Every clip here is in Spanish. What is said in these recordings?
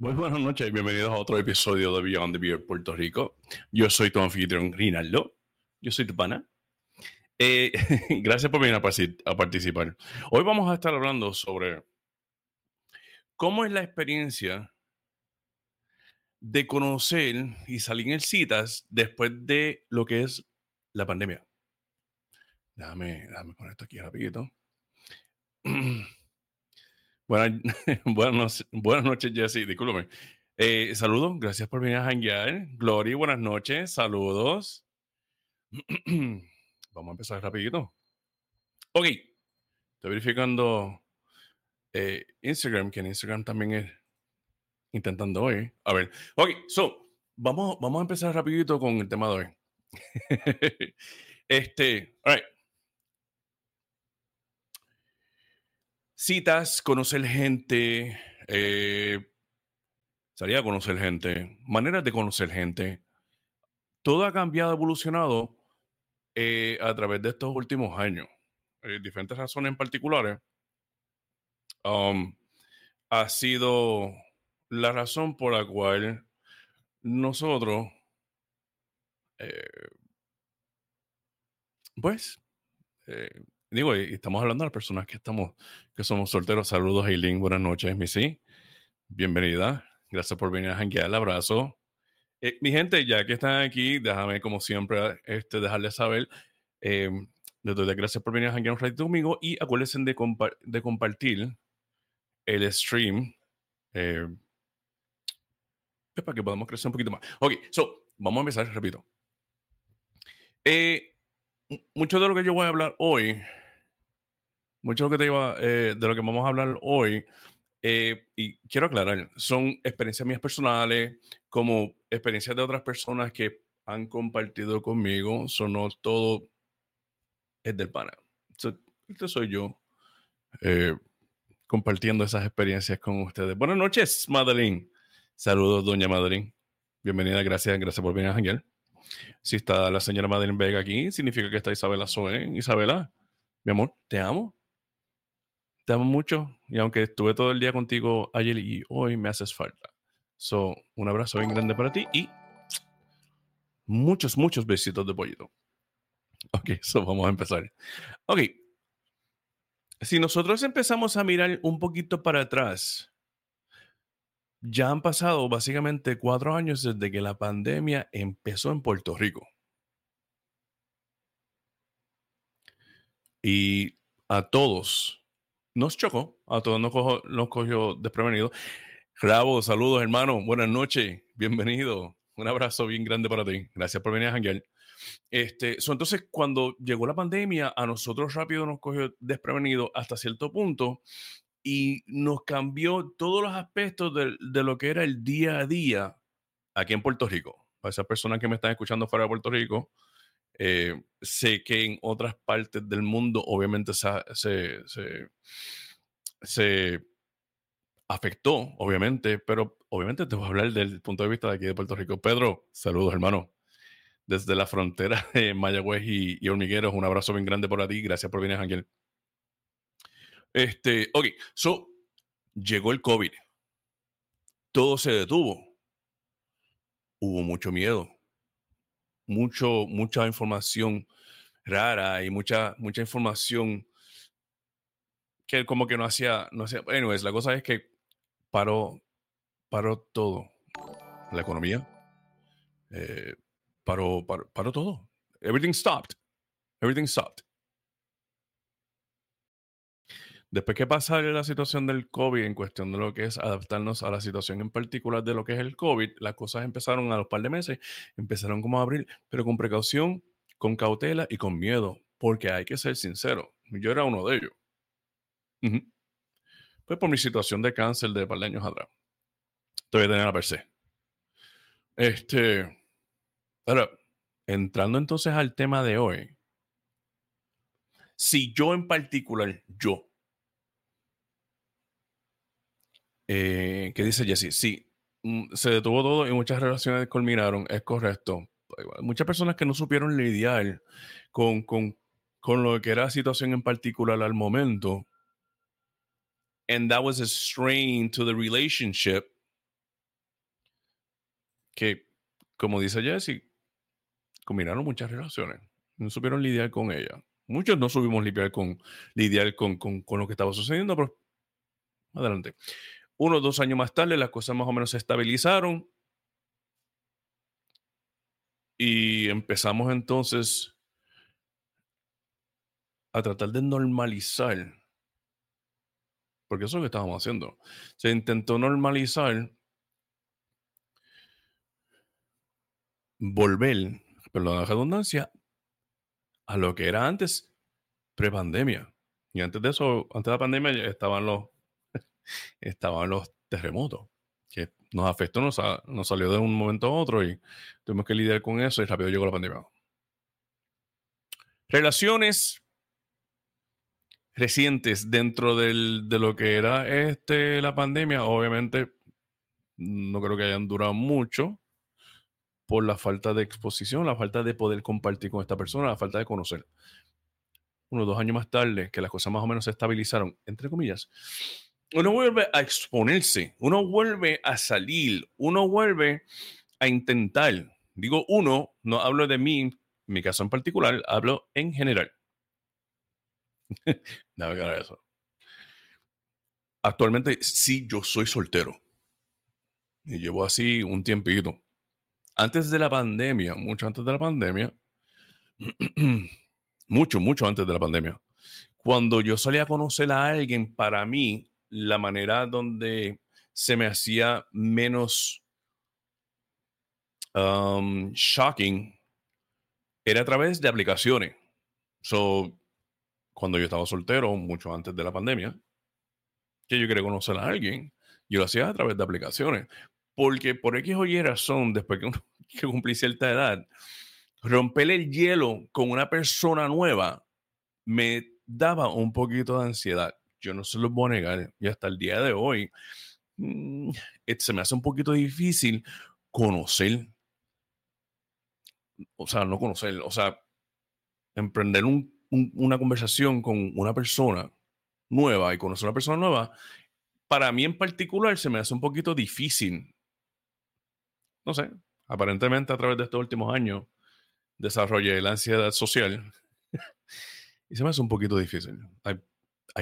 Muy buenas noches y bienvenidos a otro episodio de Beyond the Beer Puerto Rico. Yo soy tu anfitrión Rinaldo. Yo soy tu pana. Eh, gracias por venir a, participar. Hoy vamos a estar hablando sobre cómo es la experiencia de conocer y salir en citas después de lo que es la pandemia. Déjame, déjame poner esto aquí rapidito. Buenas, buenas, buenas noches, Jesse. Discúlpame. Eh, saludos, gracias por venir a hanguear. Glory, buenas noches, saludos. Vamos a empezar rapidito. Ok, estoy verificando eh, Instagram, que en Instagram también es intentando hoy. A ver, ok, so, vamos, vamos a empezar rapidito con el tema de hoy. este, all right. Citas, conocer gente, eh, salir a conocer gente, maneras de conocer gente. Todo ha cambiado, evolucionado eh, a través de estos últimos años. Eh, diferentes razones en particulares. Um, ha sido la razón por la cual nosotros, pues, digo, y estamos hablando de las personas que estamos, que somos solteros. Saludos, Eileen. Buenas noches, Missy. Bienvenida. Gracias por venir a janguear. El abrazo. Eh, mi gente, ya que están aquí, déjame, como siempre, este, dejarles saber. Eh, doy las gracias por venir a janguear un ratito conmigo y acuérdense de, de compartir el stream eh, para que podamos crecer un poquito más. Ok, so, vamos a empezar, repito. Eh, mucho de lo que yo voy a hablar hoy mucho de lo que te iba, eh, vamos a hablar hoy, eh, y quiero aclarar, son experiencias mías personales, como experiencias de otras personas que han compartido conmigo, son no todo es del pana. este soy yo eh, compartiendo esas experiencias con ustedes. Buenas noches, Madeline. Saludos, doña Madeline. Bienvenida, gracias, gracias por venir, Ángel. Si está la señora Madeline Vega aquí, significa que está Isabela Soe. Isabela, mi amor, te amo te amo mucho y aunque estuve todo el día contigo ayer y hoy me haces falta. So, un abrazo bien grande para ti y muchos, muchos besitos de pollito. Ok, so vamos a empezar. Ok. Si nosotros empezamos a mirar un poquito para atrás, ya han pasado básicamente cuatro años desde que la pandemia empezó en Puerto Rico. Y a todos nos chocó, a todos nos, nos cogió desprevenido. Rabo, saludos hermano, buenas noches, bienvenido, un abrazo bien grande para ti, gracias por venir a janguear. Este, entonces, cuando llegó la pandemia, a nosotros rápido nos cogió desprevenido hasta cierto punto y nos cambió todos los aspectos de, de lo que era el día a día aquí en Puerto Rico. Para esas personas que me están escuchando fuera de Puerto Rico, eh, sé que en otras partes del mundo obviamente se, se, afectó, obviamente, pero obviamente te voy a hablar del punto de vista de aquí de Puerto Rico. Pedro, saludos hermano. Desde la frontera de Mayagüez y, y Hormigueros, un abrazo bien grande por ti. Gracias por venir, Ángel. Este, ok, so, llegó el COVID. Todo se detuvo. Hubo mucho miedo mucho, mucha información rara y mucha, mucha información que como que no hacía, no hacía. Anyways, la cosa es que paró, paró todo. La economía, eh, paró, paró, todo. Everything stopped. Everything stopped. Después que pasa la situación del COVID en cuestión de lo que es adaptarnos a la situación en particular de lo que es el COVID, las cosas empezaron a los par de meses, empezaron como a abrir, pero con precaución, con cautela y con miedo, porque hay que ser sincero, yo era uno de ellos. Pues por mi situación de cáncer de par de años atrás. Todavía tenía la per se. Este, ahora, entrando entonces al tema de hoy, si yo en particular, yo, Eh, ¿Qué dice Jesse? Sí, mm, se detuvo todo y muchas relaciones culminaron, es correcto. Muchas personas que no supieron lidiar con, con, con lo que era la situación en particular al momento. And that was a strain to the relationship. que, como dice Jesse, combinaron muchas relaciones. No supieron lidiar con ella. Muchos no supimos lidiar con, lidiar con, con, con lo que estaba sucediendo, pero adelante. Uno o dos años más tarde, las cosas más o menos se estabilizaron. Y empezamos entonces a tratar de normalizar. Porque eso es lo que estábamos haciendo. Se intentó normalizar, volver, perdón la redundancia, a lo que era antes, pre-pandemia. Y antes de eso, antes de la pandemia, estaban los, estaban los terremotos, que nos afectó, nos, nos salió de un momento a otro y tuvimos que lidiar con eso y rápido llegó la pandemia. Relaciones recientes dentro del, de lo que era este, la pandemia, obviamente no creo que hayan durado mucho por la falta de exposición, la falta de poder compartir con esta persona, la falta de conocer. Unos dos años más tarde, que las cosas más o menos se estabilizaron, entre comillas, uno vuelve a exponerse, uno vuelve a salir, uno vuelve a intentar. Digo uno, no hablo de mí, en mi caso en particular, hablo en general. Nada eso. Actualmente sí, yo soy soltero. Y llevo así un tiempito. Antes de la pandemia, mucho antes de la pandemia, mucho, mucho antes de la pandemia, cuando yo salía a conocer a alguien, para mí, la manera donde se me hacía menos um, shocking era a través de aplicaciones. So, cuando yo estaba soltero, mucho antes de la pandemia, que yo quería conocer a alguien, yo lo hacía a través de aplicaciones. Porque por X o Y razón, después que, que cumplí cierta edad, romper el hielo con una persona nueva me daba un poquito de ansiedad. Yo no se lo voy a negar. Y hasta el día de hoy, mm, se me hace un poquito difícil conocer. O sea, no conocer, o sea, emprender un una conversación con una persona nueva y conocer a una persona nueva, para mí en particular se me hace un poquito difícil. No sé, aparentemente a través de estos últimos años desarrollé la ansiedad social y se me hace un poquito difícil.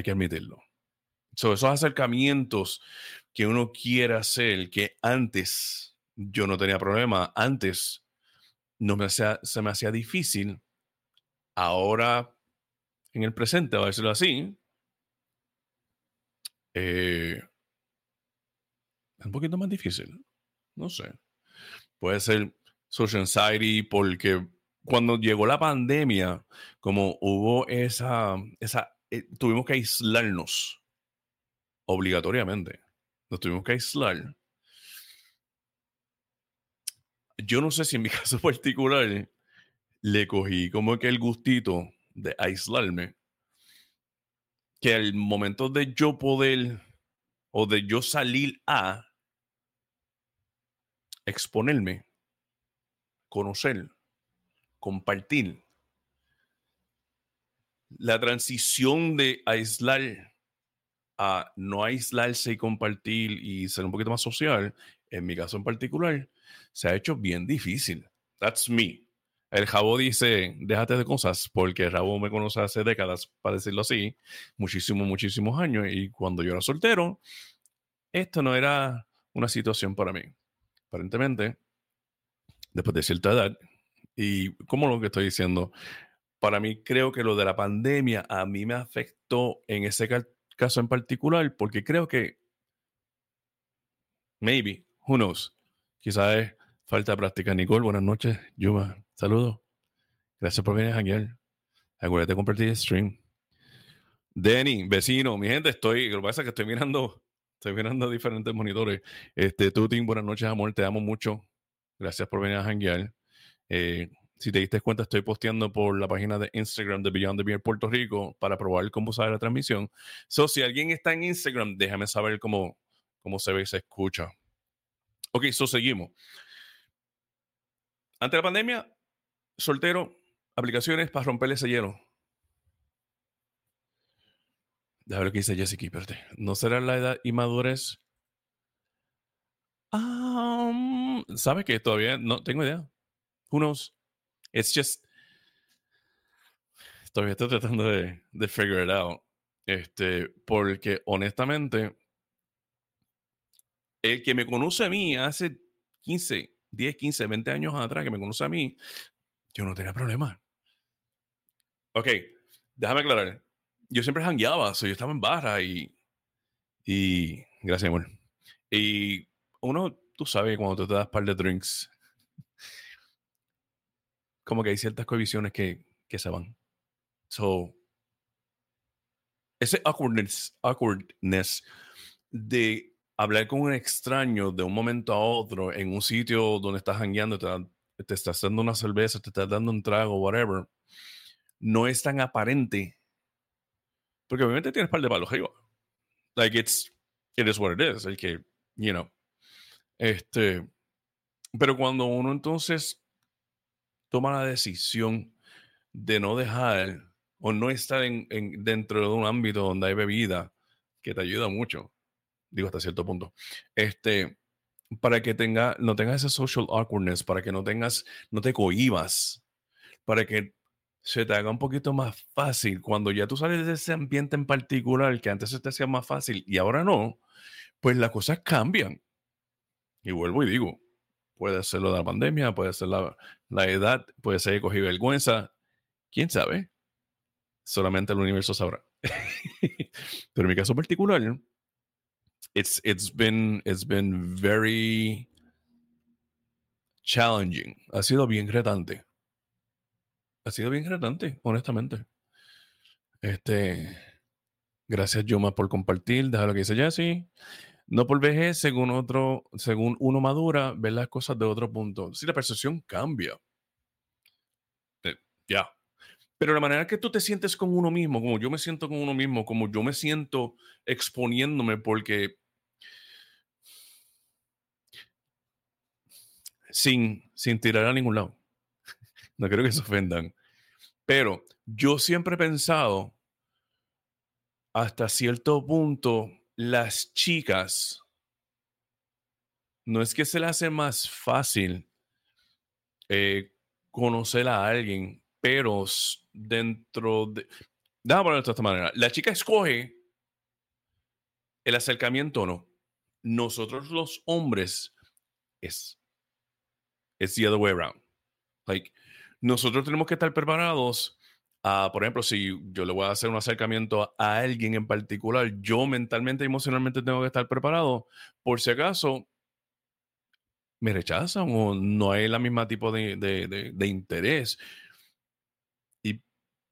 Que admitirlo. esos acercamientos que uno quiere hacer, que antes yo no tenía problema, antes no me se me hacía difícil, ahora en el presente, a decirlo así, eh, es un poquito más difícil. No sé. Puede ser social anxiety porque cuando llegó la pandemia, como hubo esa, esa eh, tuvimos que aislarnos obligatoriamente. Nos tuvimos que aislar. Yo no sé si en mi caso particular le cogí como que el gustito de aislarme, que al momento de yo poder o de yo salir a exponerme, conocer, compartir, la transición de aislar a no aislarse y compartir y ser un poquito más social, en mi caso en particular, se ha hecho bien difícil. That's me. El Jabo dice, déjate de cosas, porque Jabo me conoce hace décadas, para decirlo así, muchísimos, muchísimos años, y cuando yo era soltero, esto no era una situación para mí. Aparentemente, después de cierta edad, y como lo que estoy diciendo, para mí creo que lo de la pandemia a mí me afectó en ese caso en particular, porque creo que, maybe, who knows, quizás falta de práctica. Nicole, buenas noches. Yuma, Saludos. Gracias por venir a janguear. Acuérdate de compartir el stream. Denny, vecino, mi gente, estoy, lo que pasa es que estoy mirando, estoy mirando diferentes monitores. Este, Tutin, buenas noches, amor, te amo mucho. Gracias por venir a janguear. Eh, si te diste cuenta, estoy posteando por la página de Instagram de Beyond the Beer Puerto Rico para probar cómo sale la transmisión. So, si alguien está en Instagram, déjame saber cómo, cómo se ve y se escucha. Ok, so seguimos. Ante la pandemia, soltero, aplicaciones para romper ese hielo. Déjame ver lo dice Jessica, espérate. ¿No será la edad y madurez? ¿Sabes que todavía no tengo idea? Who knows? It's just. Todavía estoy tratando de, de figure it out. Este, porque honestamente, el que me conoce a mí hace 15, 10, 15, 20 años atrás, que me conoce a mí, yo no tenía problema. Ok, déjame aclarar. Yo siempre jangueaba, yo estaba en barra y. Y. Gracias, amor. Y uno, tú sabes, cuando tú te das par de drinks, como que hay ciertas cohibiciones que, que se van. So, ese awkwardness, awkwardness de hablar con un extraño de un momento a otro en un sitio donde estás jangueando, te, te estás dando una cerveza, te estás dando un trago, whatever, no es tan aparente. Porque obviamente tienes par de palos arriba. Like it's, it is what it is. El que, you know. Este, pero cuando uno entonces toma la decisión de no dejar o no estar en, dentro de un ámbito donde hay bebida, que te ayuda mucho, digo hasta cierto punto, este, para que tenga, no tengas ese social awkwardness, para que no tengas, no te cohibas, para que se te haga un poquito más fácil. Cuando ya tú sales de ese ambiente en particular, que antes se te hacía más fácil y ahora no, pues las cosas cambian. Y vuelvo y digo, puede ser lo de la pandemia, puede ser la, la edad, puede ser que cogí vergüenza, quién sabe. Solamente el universo sabrá. Pero en mi caso particular, it's, it's, been, it's been very challenging. Ha sido bien retante. Ha sido bien retante, honestamente. Este, gracias, Yuma, por compartir. Deja lo que dice Jesse. No por vejez, según otro, según uno madura, ver las cosas de otro punto. Si la percepción cambia. Eh, ya. Pero la manera que tú te sientes con uno mismo, como yo me siento con uno mismo, como yo me siento exponiéndome porque sin, sin tirar a ningún lado. No quiero que se ofendan. Pero yo siempre he pensado, hasta cierto punto, las chicas, no es que se les hace más fácil eh, conocer a alguien, pero dentro de... Déjame ponerlo de esta manera. La chica escoge el acercamiento o no. Nosotros los hombres es... Es the other way around. Like, nosotros tenemos que estar preparados por ejemplo, si yo le voy a hacer un acercamiento a, alguien en particular, yo mentalmente y emocionalmente tengo que estar preparado por si acaso me rechazan o no hay la misma tipo de, de, interés. Y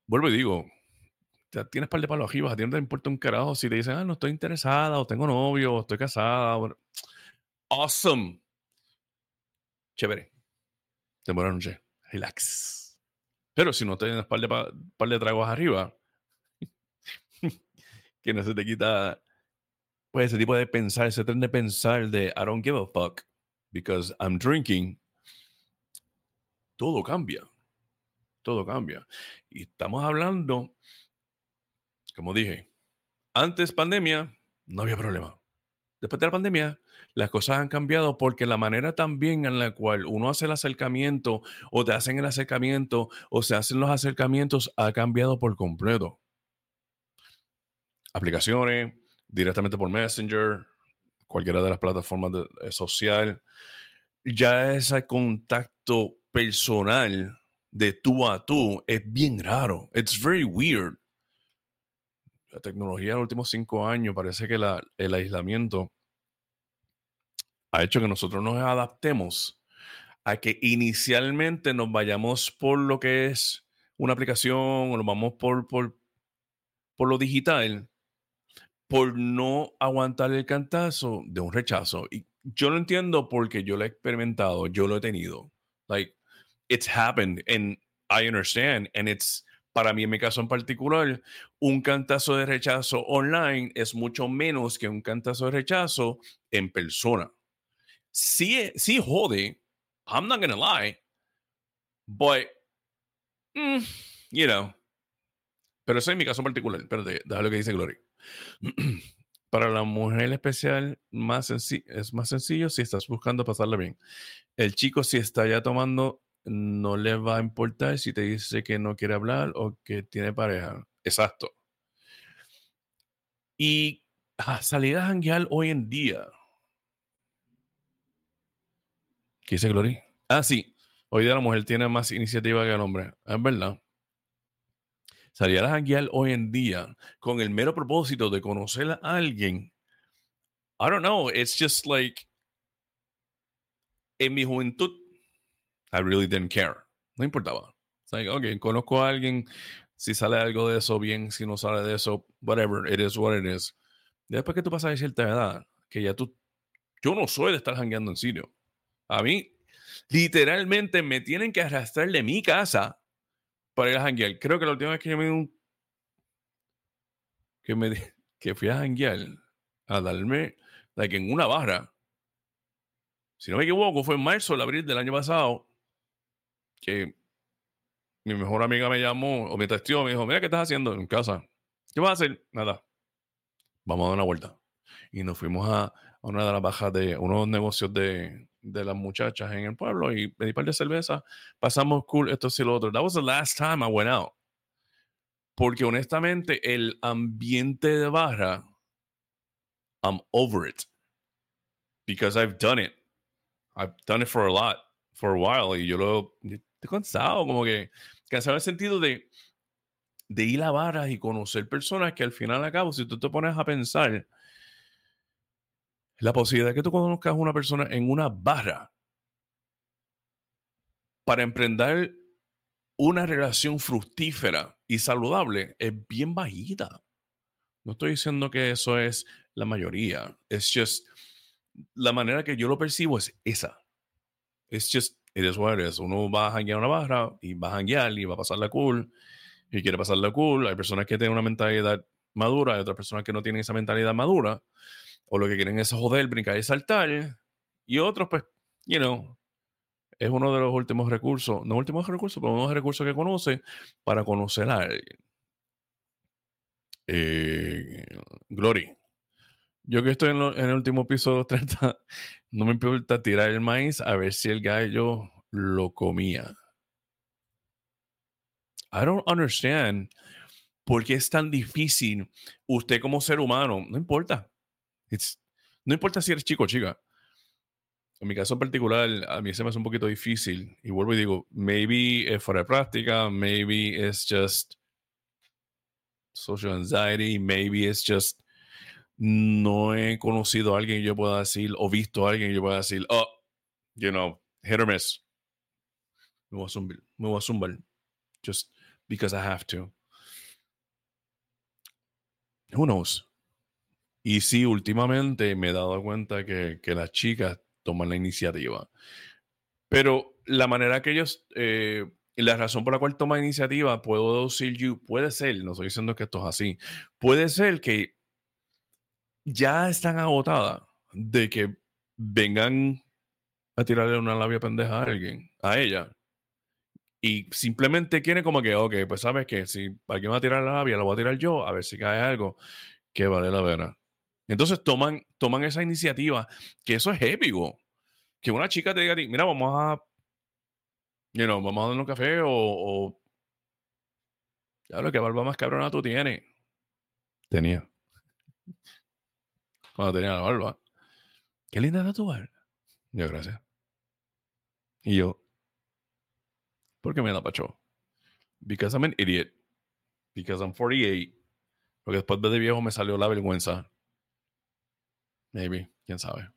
vuelvo y digo, tienes par de palos arriba, a ti no te importa un carajo si te dicen, ah, no estoy interesada, o tengo novio, o estoy casada. Awesome. Chévere. De buena noche. Relax. Pero si no tienes un par de, par de arriba, que no se te quita pues ese tipo de pensar, ese tren de pensar de I don't give a fuck because I'm drinking, todo cambia. Todo cambia. Y estamos hablando, como dije, antes pandemia, no había problema. Después de la pandemia, las cosas han cambiado porque la manera también en la cual uno hace el acercamiento o te hacen el acercamiento o se hacen los acercamientos ha cambiado por completo. Aplicaciones, directamente por Messenger, cualquiera de las plataformas de, eh, social, ya ese contacto personal de tú a tú es bien raro. It's very weird. La tecnología en los últimos cinco años parece que el aislamiento ha hecho que nosotros nos adaptemos a que inicialmente nos vayamos por lo que es una aplicación o nos vamos por, por, por lo digital por no aguantar el cantazo de un rechazo. Y yo lo entiendo porque yo lo he experimentado, yo lo he tenido. Like, it's happened and I understand. And it's, para mí en mi caso en particular, un cantazo de rechazo online es mucho menos que un cantazo de rechazo en persona sí, sí jode. I'm not gonna lie. But, mm, you know. Pero eso es mi caso particular. Espérate, déjame lo que dice Glory. Para la mujer especial más es más sencillo si estás buscando pasarla bien. El chico si está ya tomando no le va a importar si te dice que no quiere hablar o que tiene pareja. Exacto. Y ah, salir a janguear hoy en día. ¿Qué dice Glory? Ah, sí. Hoy día la mujer tiene más iniciativa que el hombre. Es verdad. Salir a janguear hoy en día con el mero propósito de conocer a alguien. I don't know. It's just like. En mi juventud, I really didn't care. No importaba. It's like, okay, conozco a alguien. Si sale algo de eso, bien. Si no sale de eso, whatever. It is what it is. Después que tú pasas a cierta edad, que ya tú. Yo no soy de estar jangueando en sitio. A mí, literalmente, me tienen que arrastrar de mi casa para ir a janguear. Creo que la última vez que yo me un. Que, me, que fui a janguear, a darme, like, en una barra. Si no me equivoco, fue en marzo o abril del año pasado que mi mejor amiga me llamó o me testió, me dijo, mira, ¿qué estás haciendo en casa? ¿Qué vas a hacer? Nada. Vamos a dar una vuelta. Y nos fuimos a, una de las bajas de unos negocios de, de, las muchachas en el pueblo y pedí un par de cerveza. Pasamos cool, esto y lo otro. That was the last time I went out. Porque honestamente, el ambiente de barra, I'm over it. Because I've done it. I've done it for a lot for a while y yo lo estoy cansado, como que cansado en el sentido de, de ir a barras y conocer personas que al final a cabo, si tú te pones a pensar, la posibilidad de que tú conozcas a una persona en una barra para emprender una relación fructífera y saludable es bien bajita. No estoy diciendo que eso es la mayoría. Es just la manera que yo lo percibo es esa. It's just, it is what it is. Uno va a janguear una barra y va a janguear y va a pasarla cool y quiere pasarla cool. Hay personas que tienen una mentalidad madura, hay otras personas que no tienen esa mentalidad madura o lo que quieren es joder, brincar y saltar. Y otros, pues, you know, es uno de los últimos recursos, no últimos recursos, pero uno de los recursos que conoce para conocer a alguien. Eh, Glory. Yo que estoy en, el último piso de los 30, no me importa tirar el maíz a ver si el gallo lo comía. I don't understand por qué es tan difícil usted como ser humano. No importa. No importa si eres chico o chica. En mi caso en particular, a mí se me hace un poquito difícil. Y vuelvo y digo, maybe es fuera de práctica, maybe it's just social anxiety, maybe it's just no he conocido a alguien que yo pueda decir, o visto a alguien que yo pueda decir, oh, you know, hit or miss. Me voy a zumbar, me voy a zumbar. Just because I have to. Who knows? Y sí, últimamente me he dado cuenta que, que las chicas toman la iniciativa. Pero la manera que ellos, eh, la razón por la cual toman iniciativa, puedo decir yo, puede ser, no estoy diciendo que esto es así, puede ser que ya están agotadas de que vengan a tirarle una labia pendeja a alguien, a ella. Y simplemente quieren como que, ok, pues sabes que si alguien va a tirar la labia, la voy a tirar yo, a ver si cae algo que vale la pena. Entonces toman, toman esa iniciativa, que eso es épico. Que una chica te diga a ti, mira, vamos a, you know, vamos a dar un café o, o ya que barba más cabrona tú tienes. Tenía cuando tenía la barba. Qué linda era tu barba. Yo, gracias. Y yo, ¿por qué me la pachó? Because I'm an idiot. Because I'm 48. Porque después de viejo me salió la vergüenza. Maybe, quién sabe.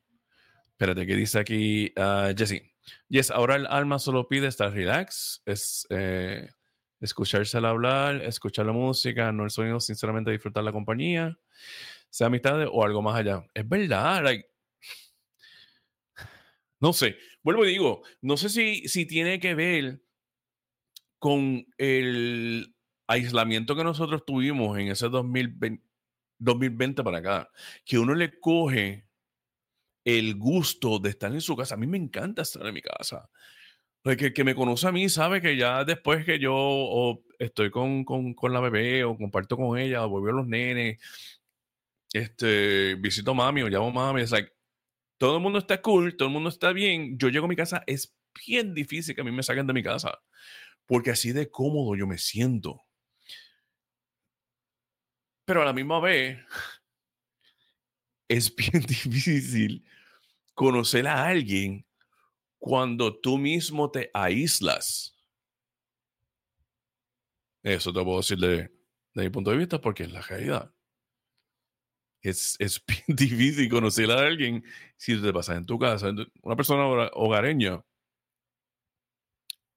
Espérate, ¿qué dice aquí uh, Jesse? Yes, ahora el alma solo pide estar relax, es eh, escuchársela hablar, escuchar la música, no el sonido, sinceramente disfrutar la compañía sea amistad o algo más allá. Es verdad, no sé, vuelvo y digo, no sé si, si tiene que ver con el aislamiento que nosotros tuvimos en ese 2020, 2020 para acá, que uno le coge el gusto de estar en su casa. A mí me encanta estar en mi casa. El que, me conoce a mí sabe que ya después que yo estoy con, con, con, la bebé o comparto con ella o vuelvo a los nenes, este, visito a mami o llamo a mami, es like, todo el mundo está cool, todo el mundo está bien, yo llego a mi casa, es bien difícil que a mí me saquen de mi casa, porque así de cómodo yo me siento. Pero a la misma vez, es bien difícil conocer a alguien cuando tú mismo te aíslas. Eso te puedo decir de, mi punto de vista porque es la realidad. Es, es bien difícil conocer a alguien si te pasa en tu casa. Una persona hogareña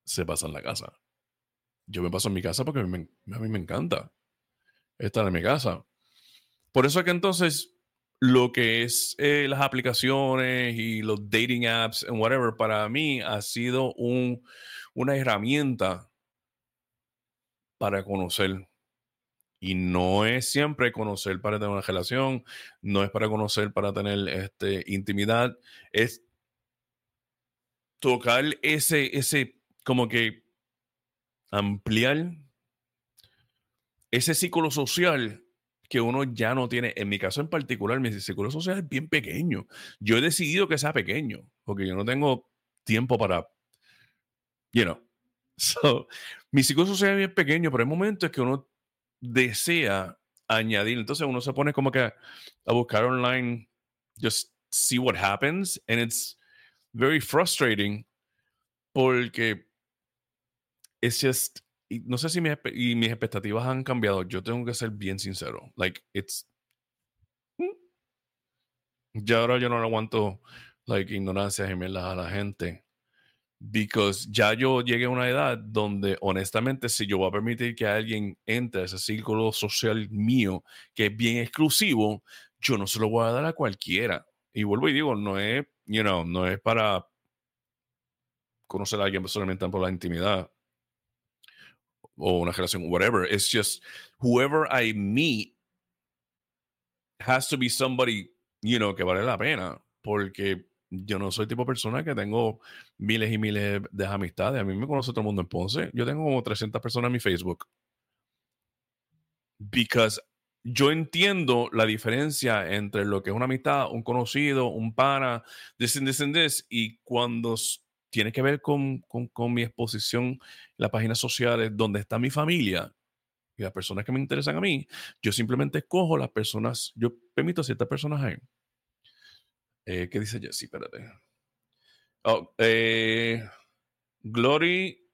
se pasa en la casa. Yo me paso en mi casa porque a mí me, encanta estar en mi casa. Por eso es que entonces lo que es eh, las aplicaciones y los dating apps and whatever, para mí ha sido un, una herramienta para conocer. Y no es siempre conocer para tener una relación, no es para conocer para tener este, intimidad, es tocar ese, ese, como que ampliar ese ciclo social que uno ya no tiene. En mi caso en particular, mi ciclo social es bien pequeño. Yo he decidido que sea pequeño, porque yo no tengo tiempo para, you know. So, mi ciclo social es bien pequeño, pero hay momentos que uno desea añadir. Entonces uno se pone como que a buscar online, just see what happens, and it's very frustrating porque it's just no sé si mis, y mis expectativas han cambiado. Yo tengo que ser bien sincero. Like, it's. Mm. Ya ahora yo no aguanto, like, ignorancias y a la gente. Because ya yo llegué a una edad donde, honestamente, si yo voy a permitir que alguien entre a ese círculo social mío, que es bien exclusivo, yo no se lo voy a dar a cualquiera. Y vuelvo y digo, no es, you know, no es para conocer a alguien solamente por la intimidad o una relación, whatever. It's just whoever I meet has to be somebody, you know, que vale la pena. Porque yo no soy tipo de persona que tengo miles y miles de amistades. A mí me conoce todo el mundo en Ponce. Yo tengo como 300 personas en mi Facebook. Because yo entiendo la diferencia entre lo que es una amistad, un conocido, un pana, this and this and this, y cuando tiene que ver con, con, mi exposición en las páginas sociales donde está mi familia y las personas que me interesan a mí, yo simplemente escojo las personas, yo permito ciertas personas ahí. Eh, ¿Qué dice Jesse? Espérate. Oh, eh, Glory,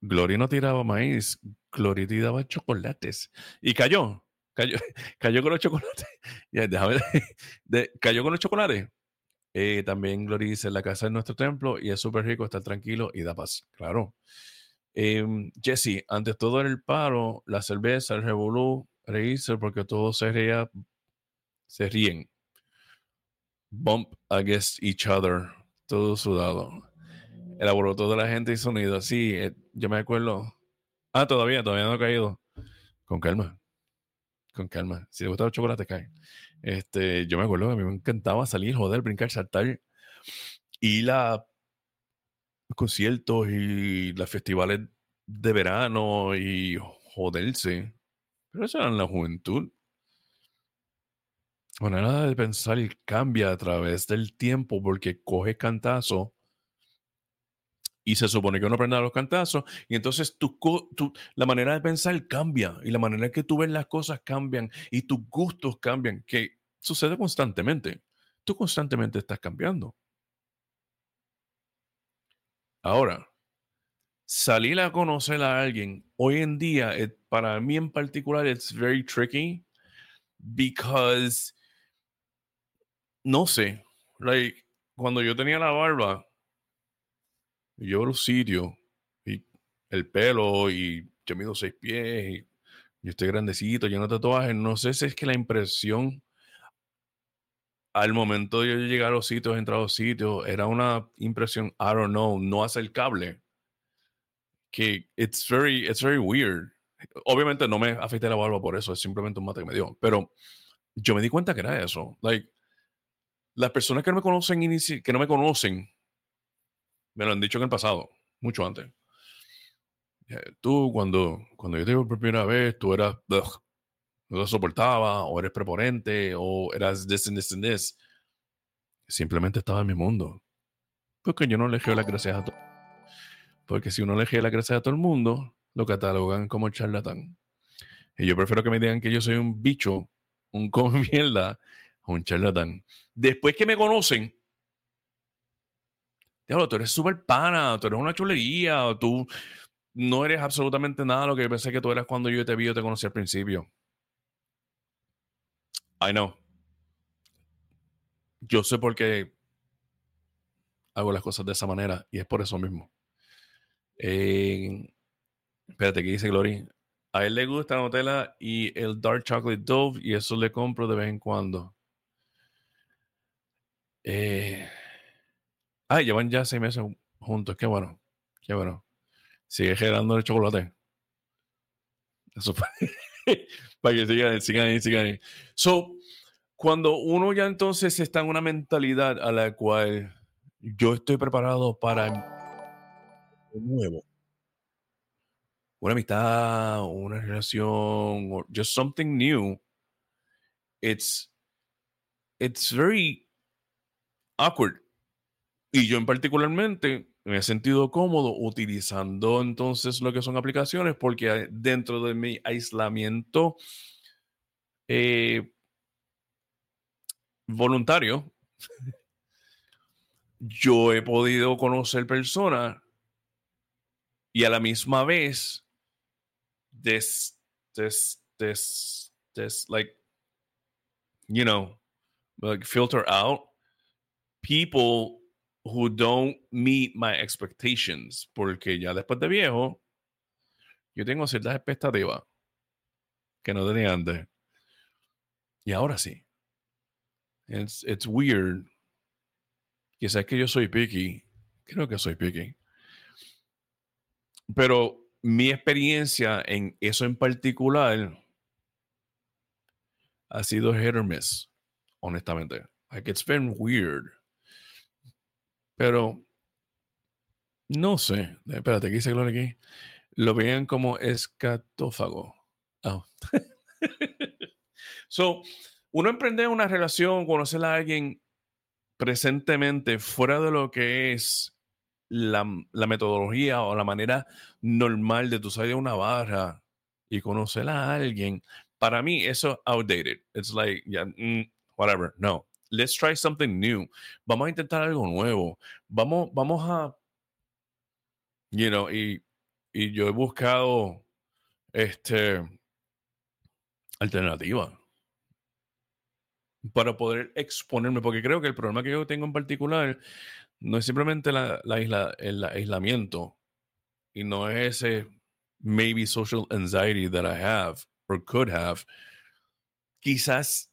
Glory no tiraba maíz, Glory tiraba chocolates. Y cayó, cayó, cayó con los chocolates. Ya, déjame, de, cayó con los chocolates. Eh, también Glory la casa es nuestro templo y es súper rico estar tranquilo y da paz. Claro. Em, Jesse, ante todo el paro, la cerveza, el revolú, reírse porque todos se, ría, se ríen. Bump against each other, todo sudado. El alboroto de la gente y sonido. Sí, eh, yo me acuerdo. Ah, todavía, todavía no ha caído. Con calma. Con calma. Si te gusta el chocolate, cae. Este, yo me acuerdo que a mí me encantaba salir, joder, brincar, saltar. Y la conciertos y los festivales de verano y joderse. Pero eso era en la juventud. La manera de pensar cambia a través del tiempo porque coge cantazo y se supone que uno aprende a los cantazos y entonces tu, tu, la manera de pensar cambia y la manera en que tú ves las cosas cambian y tus gustos cambian, que sucede constantemente. Tú constantemente estás cambiando. Ahora, salir a conocer a alguien hoy en día, para mí en particular, it's very tricky because no sé, like, cuando yo tenía la barba, yo era un sitio y el pelo y yo mido seis pies y yo estoy grandecito, lleno de tatuajes. No sé si es que la impresión al momento de yo llegar a los sitios, entrar a los sitios, era una impresión, I don't know, no acercable. Que it's very, it's very weird. Obviamente no me afecté la barba por eso, es simplemente un mate que me dio. Pero yo me di cuenta que era eso. Like, las personas que no me conocen, que no me conocen, me lo han dicho en el pasado, mucho antes. Tú, cuando, cuando yo te digo por primera vez, tú eras. no lo soportaba, o eres preponente, o eras this and this and this. Simplemente estaba en mi mundo. Porque yo no elegí las gracias a todos. Porque si uno elegí las gracias a todo el mundo, lo catalogan como charlatán. Y yo prefiero que me digan que yo soy un bicho, un come mierda, un charlatán. Después que me conocen, diablo, tú eres súper pana, tú eres una chulería, tú no eres absolutamente nada lo que pensé que tú eras cuando yo te vi o te conocí al principio. I know. Yo sé por qué hago las cosas de esa manera y es por eso mismo. espérate, ¿qué dice Glory? A él le gusta la Nutella y el Dark Chocolate Dove y eso le compro de vez en cuando. Eh, ah, llevan ya seis meses juntos. Qué bueno. Qué bueno. Sigue generando el chocolate. Eso para que sigan, sigan sigan. So, cuando uno ya entonces está en una mentalidad a la cual yo estoy preparado para nuevo, una amistad, una relación, or just something new, it's it's very awkward. Y yo en particularmente me he sentido cómodo utilizando entonces lo que son aplicaciones porque dentro de mi aislamiento eh, voluntario, yo he podido conocer personas y a la misma vez this this this this like you know like filter out people who don't meet my expectations porque ya después de viejo yo tengo ciertas expectativas que no tenía antes. Y ahora sí. It's, it's weird. Quizás que yo soy picky. Creo que soy picky. Pero mi experiencia en eso en particular ha sido hit or miss, honestamente. Like it's been weird. Pero no sé. Espérate, ¿qué dice Gloria aquí? Lo veían como escatófago. Oh. so, uno emprende una relación, conocer a alguien presentemente fuera de lo que es la, metodología o la manera normal de tu salir a una barra y conocer a alguien, para mí eso es outdated. It's like, yeah, mm, whatever. No. Let's try something new. Vamos a intentar algo nuevo. Vamos, vamos a, you know, y, y yo he buscado este alternativa para poder exponerme, porque creo que el problema que yo tengo en particular no es simplemente la, isla, el aislamiento y no es ese maybe social anxiety that I have or could have. Quizás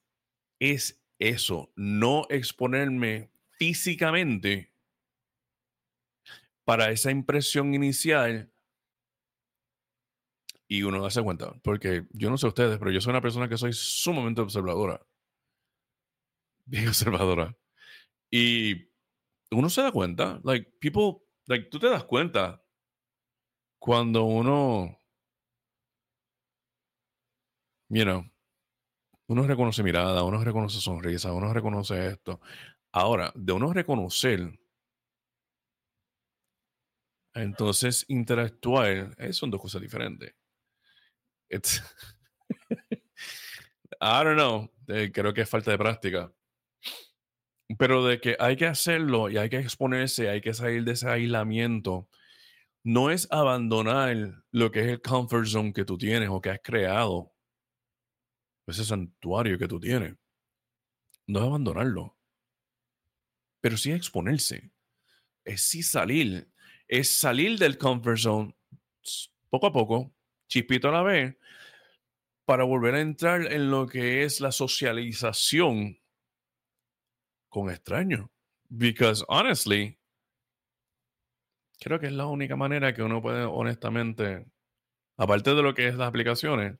es eso, no exponerme físicamente para esa impresión inicial y uno no hace cuenta, porque yo no sé ustedes, pero yo soy una persona que soy sumamente observadora, bien observadora. Y uno se da cuenta, like people, like tú te das cuenta cuando uno, you know, uno reconoce mirada, uno reconoce sonrisa, uno reconoce esto. Ahora, de uno reconocer, entonces interactuar, eh, son dos cosas diferentes. It's, I don't know, eh, creo que es falta de práctica. Pero de que hay que hacerlo y hay que exponerse, hay que salir de ese aislamiento, no es abandonar lo que es el comfort zone que tú tienes o que has creado, ese santuario que tú tienes. No es abandonarlo, pero sí exponerse. Es sí salir, es salir del comfort zone poco a poco, chispito a la vez, para volver a entrar en lo que es la socialización con extraños. Because honestly, creo que es la única manera que uno puede honestamente, aparte de lo que es las aplicaciones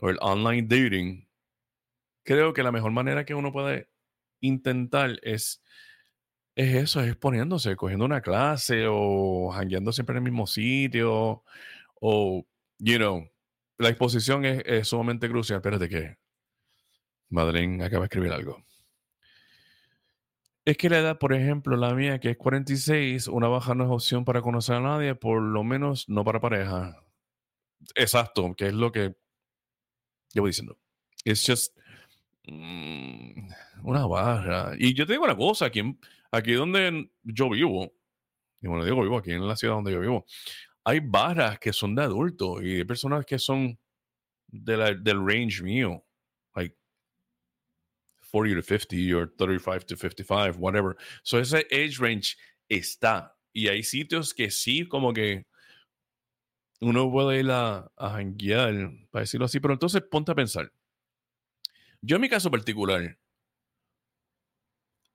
o el online dating, creo que la mejor manera que uno puede intentar es, es eso, es poniéndose, cogiendo una clase o hangueando siempre en el mismo sitio o, you know, la exposición es, sumamente crucial. Espérate que Madeleine acaba de escribir algo. Es que la edad, por ejemplo, la mía, que es 46, una baja no es opción para conocer a nadie, por lo menos no para pareja. Exacto, que es lo que llevo diciendo. Es just mm, una barra. Y yo te digo una cosa, aquí, aquí donde yo vivo, y bueno, digo vivo aquí en la ciudad donde yo vivo, hay barras que son de adultos y hay personas que son de del range mío, like 40 to 50 or 35 to 55, whatever. So ese age range está. Y hay sitios que sí, como que uno puede ir a, a para decirlo así, pero entonces ponte a pensar. Yo en mi caso particular,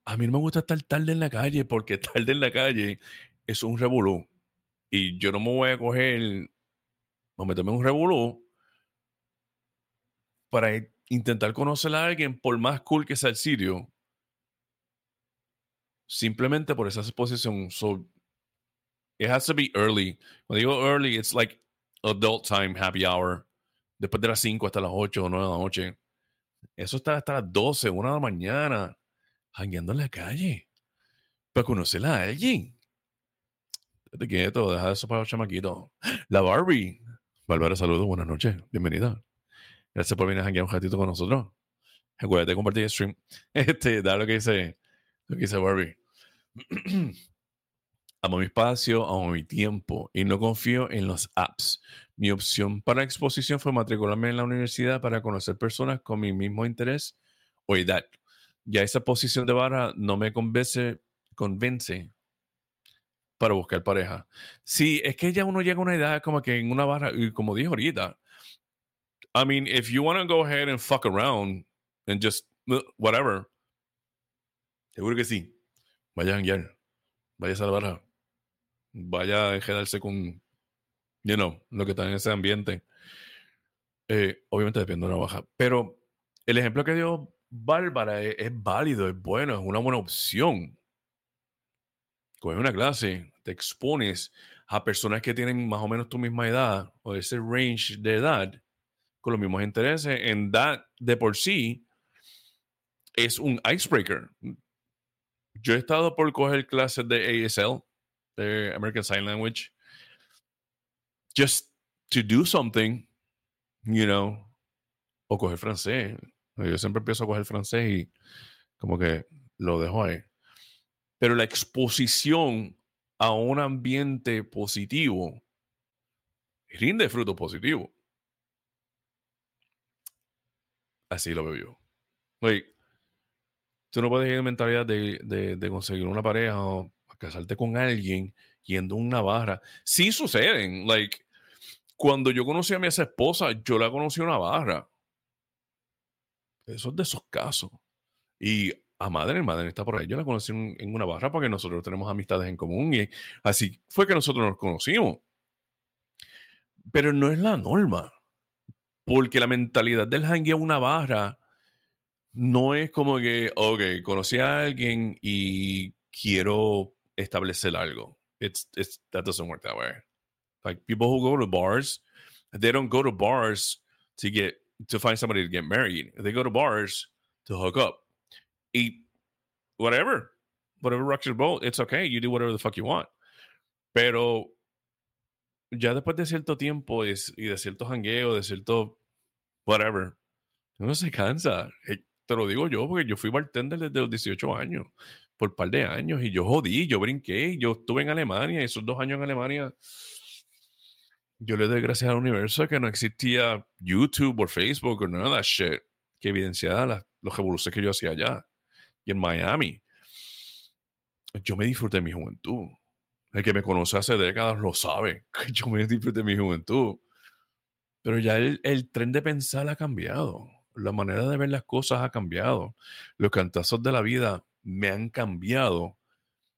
a mí no me gusta estar tarde en la calle porque tarde en la calle es un revolú. Y yo no me voy a coger, no meterme en un revolú para intentar conocer a alguien por más cool que sea el sitio. Simplemente por esa exposición. It has to be early. Cuando digo early, it's like adult time, happy hour. Después de las 5 hasta las 8 o 9 de la noche. Eso está hasta las 12, 1 de la mañana, jangueando en la calle. Para conocer a alguien. Te quieto, deja eso para los chamaquitos. La Barbie. Bárbara, saludos, buenas noches, bienvenida. Gracias por venir a janguear un ratito con nosotros. Acuérdate de compartir el stream. Este, da lo que dice, lo que dice Barbie. amo mi espacio, amo mi tiempo y no confío en los apps. Mi opción para exposición fue matricularme en la universidad para conocer personas con mi mismo interés o edad. Ya esa posición de vara no me convence, convence para buscar pareja. Sí, es que ya uno llega a una edad como que en una barra, y como dijo ahorita, I mean, if you want to go ahead and fuck around and just uh, whatever, seguro que sí. Vaya a janguear, vaya a salvar vaya a quedarse con, you know, lo que está en ese ambiente. Eh, obviamente depende de una baja. Pero el ejemplo que dio Bárbara es, válido, es bueno, es una buena opción. Coges una clase, te expones a personas que tienen más o menos tu misma edad o ese range de edad con los mismos intereses. En that de por sí es un icebreaker. Yo he estado por coger clases de ASL the American Sign Language, just to do something, you know, o coger francés. Yo siempre empiezo a coger francés y como que lo dejo ahí. Pero la exposición a un ambiente positivo rinde fruto positivo. Así lo veo yo. Tú no puedes ir en mentalidad de, de, de conseguir una pareja o casarte con alguien yendo a una barra. Sí suceden. Like, cuando yo conocí a mi ex esposa, yo la conocí en una barra. Eso es de esos casos. Y a Madre, Madre está por ahí. Yo la conocí en, una barra porque nosotros tenemos amistades en común y así fue que nosotros nos conocimos. Pero no es la norma. Porque la mentalidad del hangue a una barra no es como que, ok, conocí a alguien y quiero establecer algo. It's, it's, that doesn't work that way. Like people who go to bars, they don't go to bars to get to find somebody to get married. They go to bars to hook up, eat, whatever, whatever rocks your boat. It's okay. You do whatever the fuck you want. Pero ya después de cierto tiempo y de cierto jangueo, de cierto whatever, uno se cansa. Te lo digo yo porque yo fui bartender desde los 18 años por un par de años y yo jodí, yo brinqué, yo estuve en Alemania, y esos dos años en Alemania, yo le doy gracias al universo que no existía YouTube o Facebook o nada de shit que evidenciaba las, los revoluciones que yo hacía allá. Y en Miami, yo me disfruté de mi juventud. El que me conoce hace décadas lo sabe. Yo me disfruté de mi juventud. Pero ya el, el tren de pensar ha cambiado. La manera de ver las cosas ha cambiado. Los cantazos de la vida me han cambiado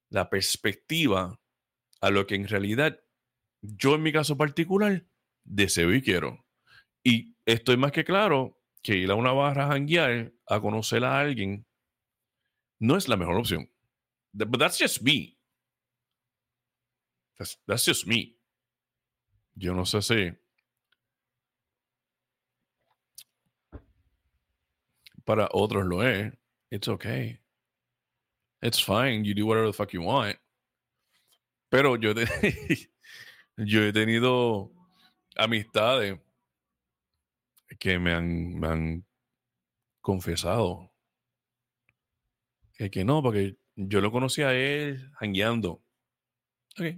la perspectiva a lo que en realidad yo en mi caso particular deseo y quiero. Y estoy más que claro que ir a una barra a janguear, a conocer a alguien, no es la mejor opción. But that's just me. That's, that's just me. Yo no sé si. Para otros lo es. It's okay. It's fine. You do whatever the fuck you want. Pero yo, yo he tenido amistades que me han, confesado que, no, porque yo lo conocí a él hangueando. Ok.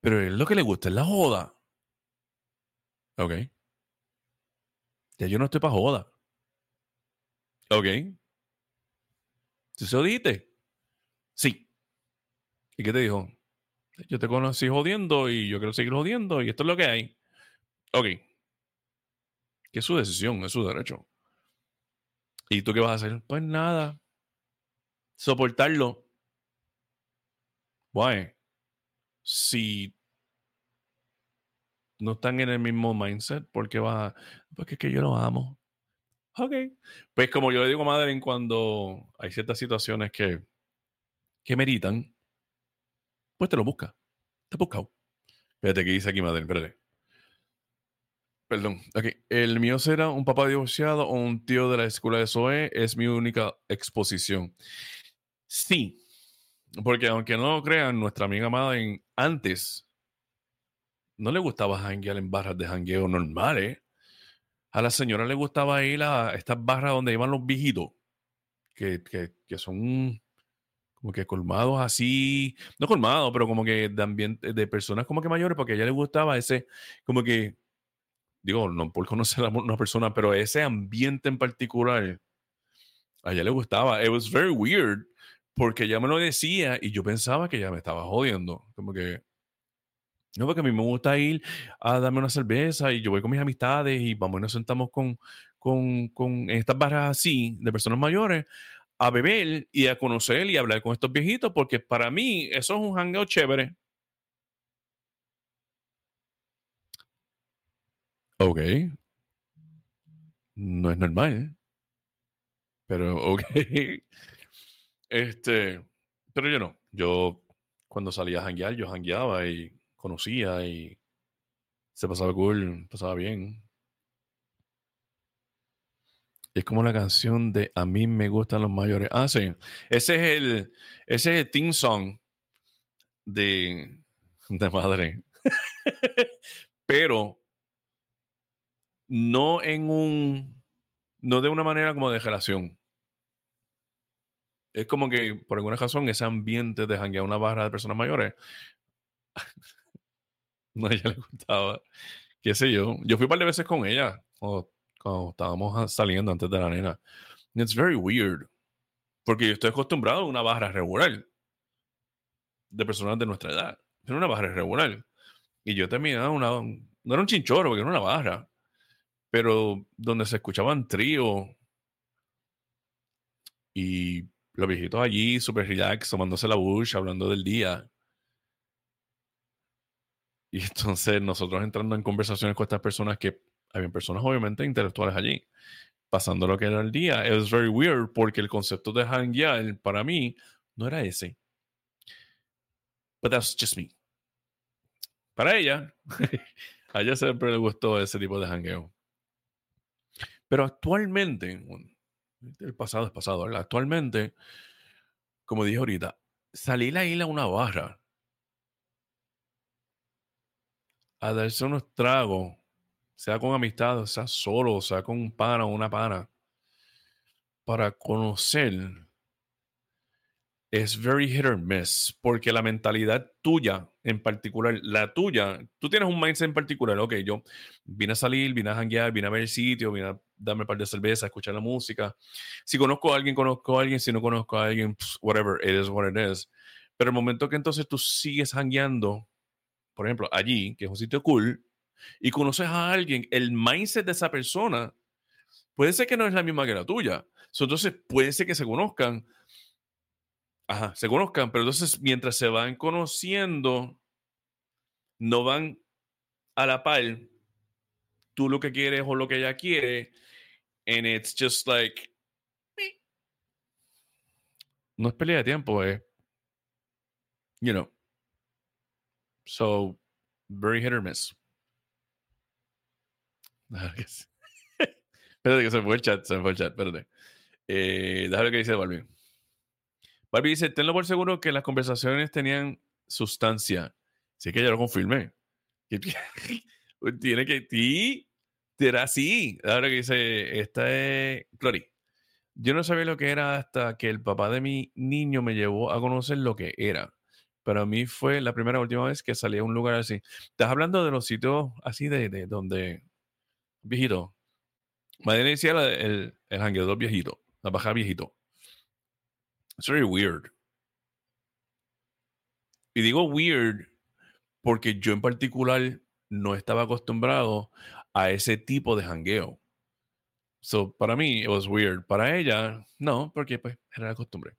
Pero él lo que le gusta es la joda. Ok. Ya yo no estoy para joda. Ok. ¿Se lo? Sí. ¿Y qué te dijo? Yo te conocí jodiendo y yo quiero seguir jodiendo y esto es lo que hay. Ok. Que es su decisión, es su derecho. ¿Y tú qué vas a hacer? Pues nada. Soportarlo. Why? Si no están en el mismo mindset, ¿por qué vas a...? Porque es que yo lo amo. Ok. Pues como yo le digo a Madeline cuando hay ciertas situaciones que, que meritan, pues te lo busca. Te busca. Espérate, ¿qué dice aquí Madeline? Perdón. Ok. El mío será un papá divorciado o un tío de la escuela de SOE. Es mi única exposición. Sí. Porque aunque no lo crean, nuestra amiga Madeline antes no le gustaba janguear en barras de jangueo normales. A la señora le gustaba ir a estas barras donde iban los viejitos, que, que, son como que colmados así, no colmados, pero como que de ambiente, de personas como que mayores, porque a ella le gustaba ese, como que, digo, no por conocer a una persona, pero ese ambiente en particular, a ella le gustaba. It was very weird, porque ella me lo decía y yo pensaba que ella me estaba jodiendo, como que no, porque a mí me gusta ir a darme una cerveza y yo voy con mis amistades y vamos y nos sentamos con, con, con estas barras así de personas mayores a beber y a conocer y hablar con estos viejitos, porque para mí eso es un hangout chévere. Ok. No es normal. Pero, ok. Este, pero yo no. Yo, cuando salía a hanguear, yo hangueaba y conocía y se pasaba cool, pasaba bien. Es como la canción de A mí me gustan los mayores. Ah, sí. Ese es el, ese es el team song de, de madre. Pero no en un, no de una manera como de relación. Es como que por alguna razón ese ambiente de janguear una barra de personas mayores No, ella le gustaba. Qué sé yo. Yo fui un par de veces con ella cuando, estábamos saliendo antes de la nena. it's very weird. Porque yo estoy acostumbrado a una barra regular de personas de nuestra edad. Era una barra regular. Y yo terminaba una. No era un chinchorro, porque era una barra. Pero donde se escuchaban tríos. Y los viejitos allí, super relax, tomándose la bush, hablando del día. Y entonces nosotros entrando en conversaciones con estas personas que habían personas obviamente intelectuales allí, pasando lo que era el día. Was very weird porque el concepto de hanguear para mí no era ese. But that's just me. Para ella, a ella siempre le gustó ese tipo de hangueo. Pero actualmente, el pasado es pasado, ¿verdad? Actualmente, como dije ahorita, salir a ir a una barra a darse unos tragos, sea con amistad, sea solo, sea con un pana o una pana, para conocer, es very hit or miss, porque la mentalidad tuya en particular, la tuya, tú tienes un mindset en particular, ok, yo vine a salir, vine a janguear, vine a ver el sitio, vine a darme un par de cervezas, a escuchar la música. Si conozco a alguien, conozco a alguien, si no conozco a alguien, whatever, it is what it is. Pero el momento que entonces tú sigues jangueando, por ejemplo, allí, que es un sitio cool, y conoces a alguien, el mindset de esa persona puede ser que no es la misma que la tuya. entonces puede ser que se conozcan. Ajá, se conozcan, pero entonces mientras se van conociendo, no van a la par tú lo que quieres o lo que ella quiere, and it's just like, no es pelea de tiempo, es, you know, So, very hit or miss. Espérate que se fue el chat, se fue el chat, espérate. Eh, déjame ver qué dice Barbie. Barbie dice, tenlo por seguro que las conversaciones tenían sustancia. Sí que ya lo confirmé. Tiene que... Sí, era así. Ahora que dice, esta es... Clori. Yo no sabía lo que era hasta que el papá de mi niño me llevó a conocer lo que era. Pero a mí fue la primera última vez que salí a un lugar así. Estás hablando de los sitios así de, de donde... Viejito. Madre decía el, el jangueador viejito. La bajada viejito. It's very weird. Y digo weird porque yo en particular no estaba acostumbrado a ese tipo de jangueo. So, para mí, it was weird. Para ella, no, porque pues era la costumbre.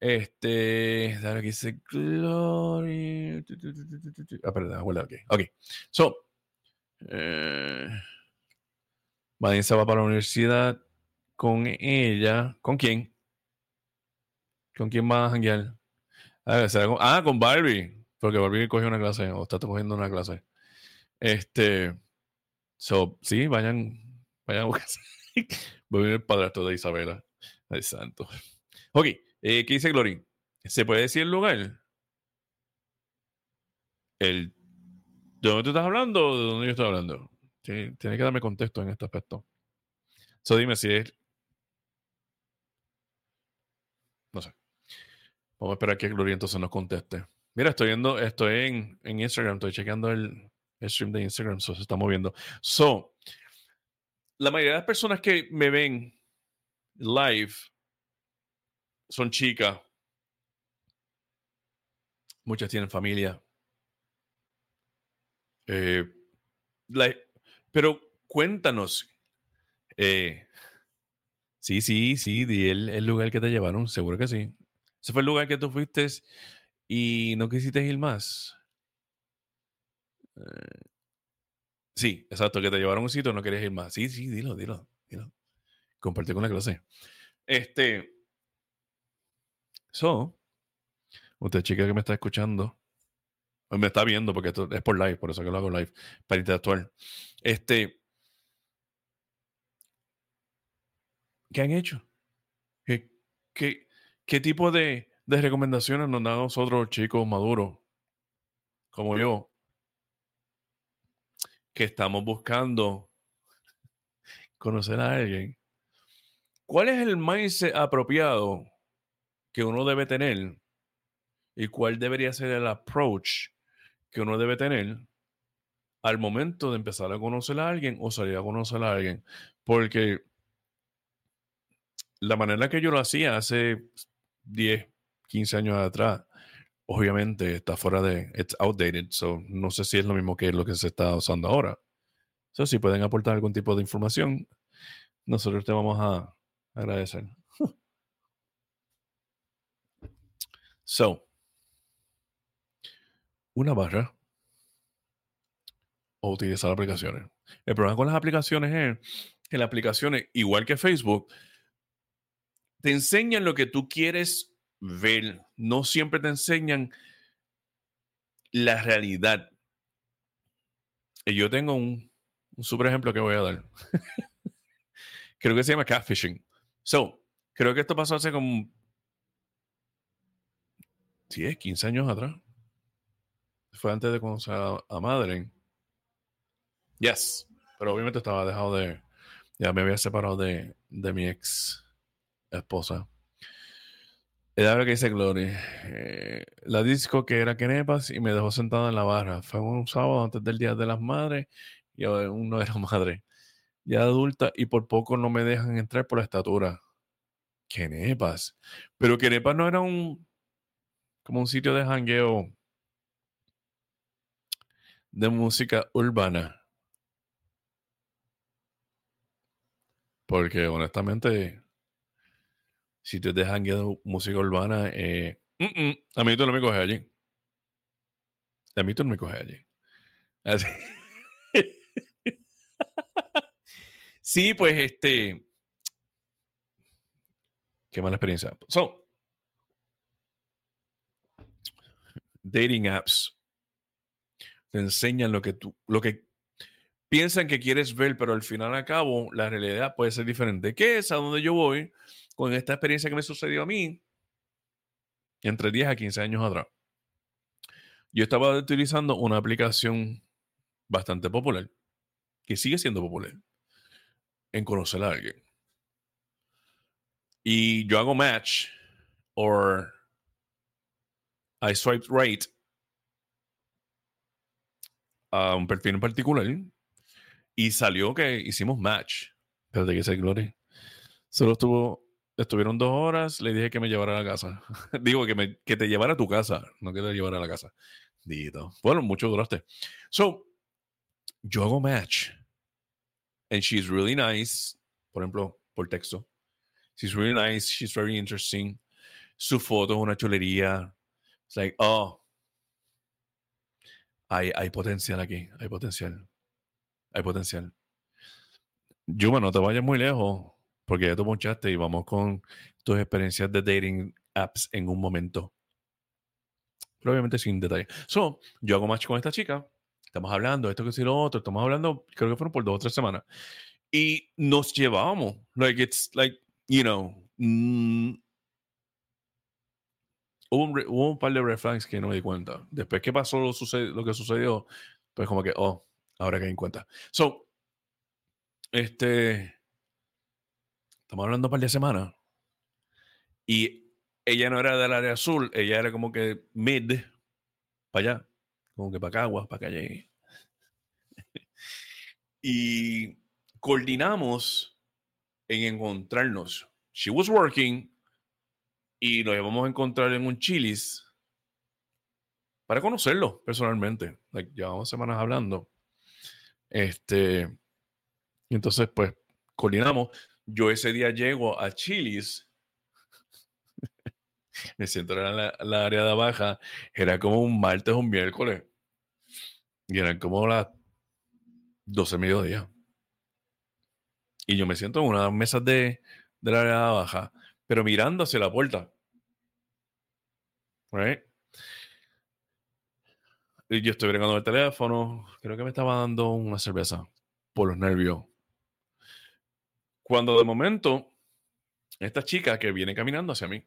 Este, dale que dice Glory. Ah, perdón, ok. Ok. So, eh, se va para la universidad con ella. ¿Con quién? ¿Con quién va a janguear? Ah, con Barbie. Porque Barbie cogió una clase o está cogiendo una clase. Este. So, sí, vayan, vayan a buscarse. Voy a ver el padrastro de Isabela. Ay, santo. Ok, eh, ¿qué dice Glory? ¿Se puede decir el lugar? El, ¿De dónde tú estás hablando o de dónde yo estoy hablando? Tiene, que darme contexto en este aspecto. So, dime si es. No sé. Vamos a esperar que Gloria entonces nos conteste. Mira, estoy viendo, estoy en, en Instagram, estoy chequeando el, stream de Instagram, so, se está moviendo. So, la mayoría de las personas que me ven live son chicas. Muchas tienen familia. Eh, pero cuéntanos. Eh, sí, sí, sí, di el, el lugar que te llevaron, seguro que sí. Ese fue el lugar que tú fuiste y no quisiste ir más. Eh, sí, exacto, que te llevaron un sitio y no querías ir más. Sí, sí, dilo, dilo, dilo. Compartir con la clase. Este. So, usted chica que me está escuchando, me está viendo porque esto es por live, por eso que lo hago live, para interactuar. Este. ¿Qué han hecho? ¿Qué, qué, ¿Qué tipo de, recomendaciones nos dan a nosotros, chicos maduros, como yo, que estamos buscando conocer a alguien? ¿Cuál es el mindset apropiado que uno debe tener y cuál debería ser el approach que uno debe tener al momento de empezar a conocer a alguien o salir a conocer a alguien? Porque la manera que yo lo hacía hace 10, 15 años atrás, obviamente está fuera de, it's outdated, so no sé si es lo mismo que lo que se está usando ahora. So, si pueden aportar algún tipo de información, nosotros te vamos a agradecer. So, una barra o utilizar aplicaciones. El problema con las aplicaciones es que las aplicaciones, igual que Facebook, te enseñan lo que tú quieres ver, no siempre te enseñan la realidad. Y yo tengo un, un super ejemplo que voy a dar. creo que se llama catfishing. So, creo que esto pasó hace como 10, 15 años atrás. Fue antes de conocer a, a Madeleine. Yes. Pero obviamente estaba dejado de. Ya me había separado de, de mi ex esposa. Era lo que dice Glory. Eh, la disco que era Kenepas y me dejó sentado en la barra. Fue un sábado antes del Día de las Madres y aún no era madre. Ya adulta y por poco no me dejan entrar por la estatura. Kenepas. Pero Kenepas no era un. Como un sitio de jangueo de música urbana. Porque honestamente si te dejan guiar música urbana, eh, a mí tú no me coges allí. A mí tú no me coges allí. Así. sí, pues este. Qué mala experiencia. So, dating apps te enseñan lo que tú, lo que piensan que quieres ver, pero al final a cabo la realidad puede ser diferente. ¿Qué es a donde yo voy con esta experiencia que me sucedió a mí entre 10 a 15 años atrás? Yo estaba utilizando una aplicación bastante popular, que sigue siendo popular, en conocer a alguien. Y yo hago match o I swipe right a un perfil en particular y salió que hicimos match. Espérate que se gloria. Solo estuvo, estuvieron dos horas, le dije que me llevara a la casa. Digo, que, me, que te llevara a tu casa, no que te llevara a la casa. Dito. Bueno, mucho duraste. So, yo hago match. And she's really nice. Por ejemplo, por texto. She's really nice. She's very interesting. Su foto es una chulería. It's like, oh, hay, hay potencial aquí. Hay potencial hay potencial. Yuma, no te vayas muy lejos, porque ya te ponchaste y vamos con tus experiencias de dating apps en un momento. Pero obviamente sin detalle. So, yo hago match con esta chica, estamos hablando, esto que es lo otro, estamos hablando, creo que fueron por dos o tres semanas. Y nos llevamos. Like, it's like, you know, hubo, un, hubo, un, par de red flags que no me di cuenta. Después que pasó lo, lo que sucedió, pues como que, oh, Ahora que en cuenta. So, este. Estamos hablando un par de semanas. Y ella no era del área azul, ella era como que mid, para allá, como que para Caguas, para calle. y coordinamos en encontrarnos. She was working y nos íbamos a encontrar en un Chili's para conocerlo personalmente. Like, llevamos semanas hablando. Este, y entonces, pues, coordinamos. Yo ese día llego a Chilis. Me siento en la, la, área de baja. Era como un martes o un miércoles. Y eran como las 12 mediodía. Y yo me siento en una mesa de, de la área de baja, pero mirando hacia la puerta. Right? Y yo estoy bregando el teléfono. Creo que me estaba dando una cerveza por los nervios. Cuando de momento, esta chica que viene caminando hacia mí,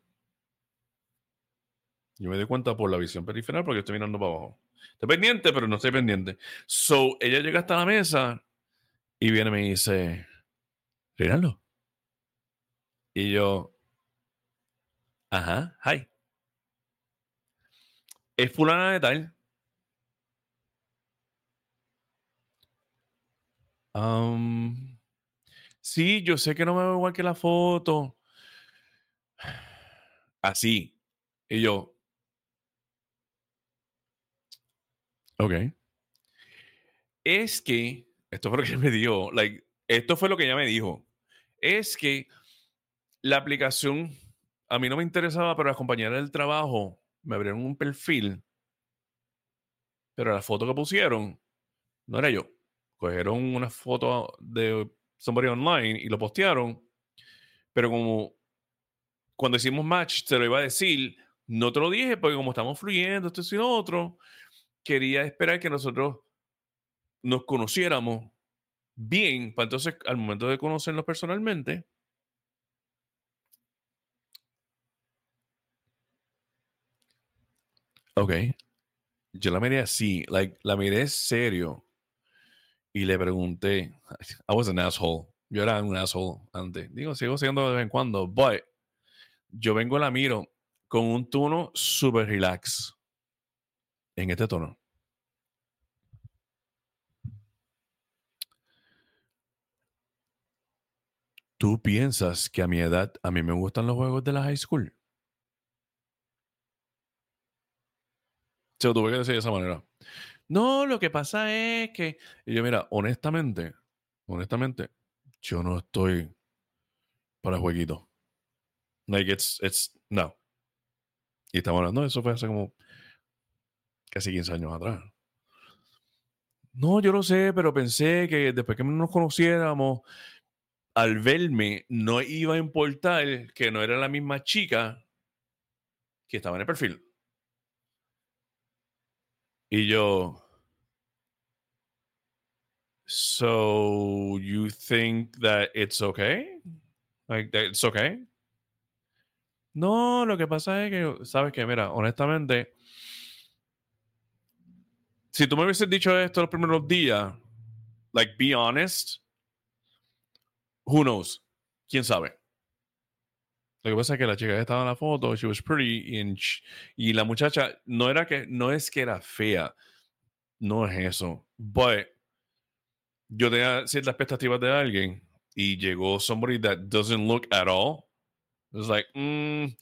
yo me doy cuenta por la visión periferal porque estoy mirando para abajo. Estoy pendiente, pero no estoy pendiente. So, ella llega hasta la mesa y viene y me dice, Reinaldo. Y yo, ajá, hi. Es fulana de tal. sí, yo sé que no me veo igual que la foto. Así. Y yo. Ok. Es que, esto fue lo que me dijo, like, esto fue lo que ella me dijo. Es que la aplicación a mí no me interesaba, pero las compañeras del trabajo me abrieron un perfil, pero la foto que pusieron no era yo. Cogieron una foto de somebody online y lo postearon, pero como cuando hicimos match te lo iba a decir, no te lo dije porque como estamos fluyendo, esto y lo otro, quería esperar que nosotros nos conociéramos bien, para entonces al momento de conocernos personalmente, Ok. Yo la miré así, like, la miré serio y le pregunté, I was an asshole. Yo era un asshole antes. Digo, sigo siendo de vez en cuando, but yo vengo y la miro con un tono super relax. En este tono. ¿Tú piensas que a mi edad a mí me gustan los juegos de la high school? Se lo tuve que decir de esa manera. No, lo que pasa es que. Y yo, mira, honestamente, honestamente, yo no estoy para jueguito. Like, it's, it's, no. Y estamos hablando, eso fue hace como casi 15 años atrás. No, yo no sé, pero pensé que después que nos conociéramos, al verme, no iba a importar que no era la misma chica que estaba en el perfil. Y yo, So you think that it's okay? Like that it's okay? No, lo que pasa es que, sabes que, mira, honestamente, si tú me hubieses dicho esto los primeros días, like, be honest, who knows? ¿Quién sabe? Lo que pasa es que la chica que estaba en la foto, she was pretty, inch, y la muchacha no era que, no es que era fea, no es eso, but yo tenía ciertas expectativas de alguien y llegó somebody that doesn't look at all. It's like, mm.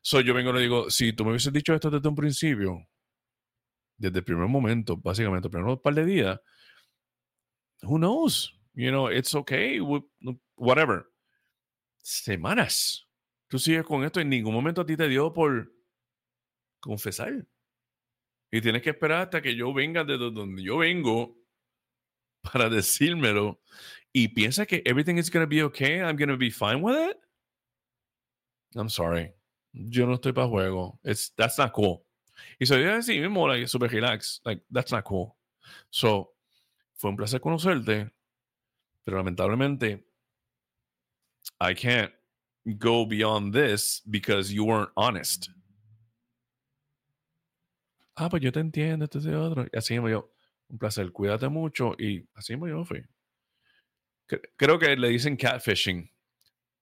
so yo vengo y le digo, si tú me hubieses dicho esto desde un principio, desde el primer momento, básicamente, el primer par de días, who knows? You know, it's okay, whatever. Semanas. Tú sigues con esto, en ningún momento a ti te dio por confesar. Y tienes que esperar hasta que yo venga de donde yo vengo para decírmelo y piensa que everything is going to be okay, I'm going to be fine with it. I'm sorry. Yo no estoy para juego. It's, that's not cool. Y soy así mismo, like, super relax. Like, that's not cool. So, fue un placer conocerte, pero lamentablemente, I can't go beyond this because you weren't honest. Ah, pues yo te entiendo, este es otro. Y así mismo yo, un placer, cuídate mucho. Y así mismo yo fui. Creo que le dicen catfishing.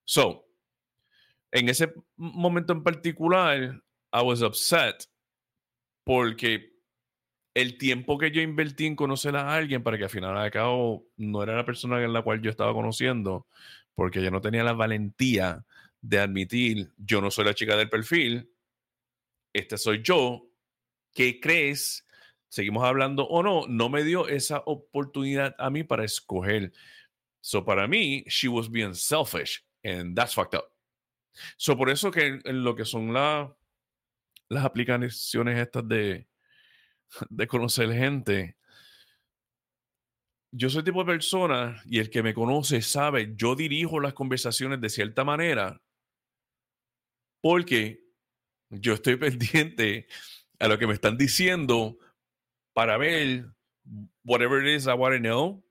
So, en ese momento en particular, I was upset porque el tiempo que yo invertí en conocer a alguien para que al final de cabo no era la persona en la cual yo estaba conociendo, porque yo no tenía la valentía de admitir, yo no soy la chica del perfil, este soy yo, ¿qué crees? Seguimos hablando o no, no me dio esa oportunidad a mí para escoger. So para mí, she was being selfish, and that's fucked up. So por eso que en, lo que son la, las aplicaciones estas de, de conocer gente, yo soy tipo de persona y el que me conoce sabe, yo dirijo las conversaciones de cierta manera porque yo estoy pendiente a lo que me están diciendo para ver whatever it is I want to know.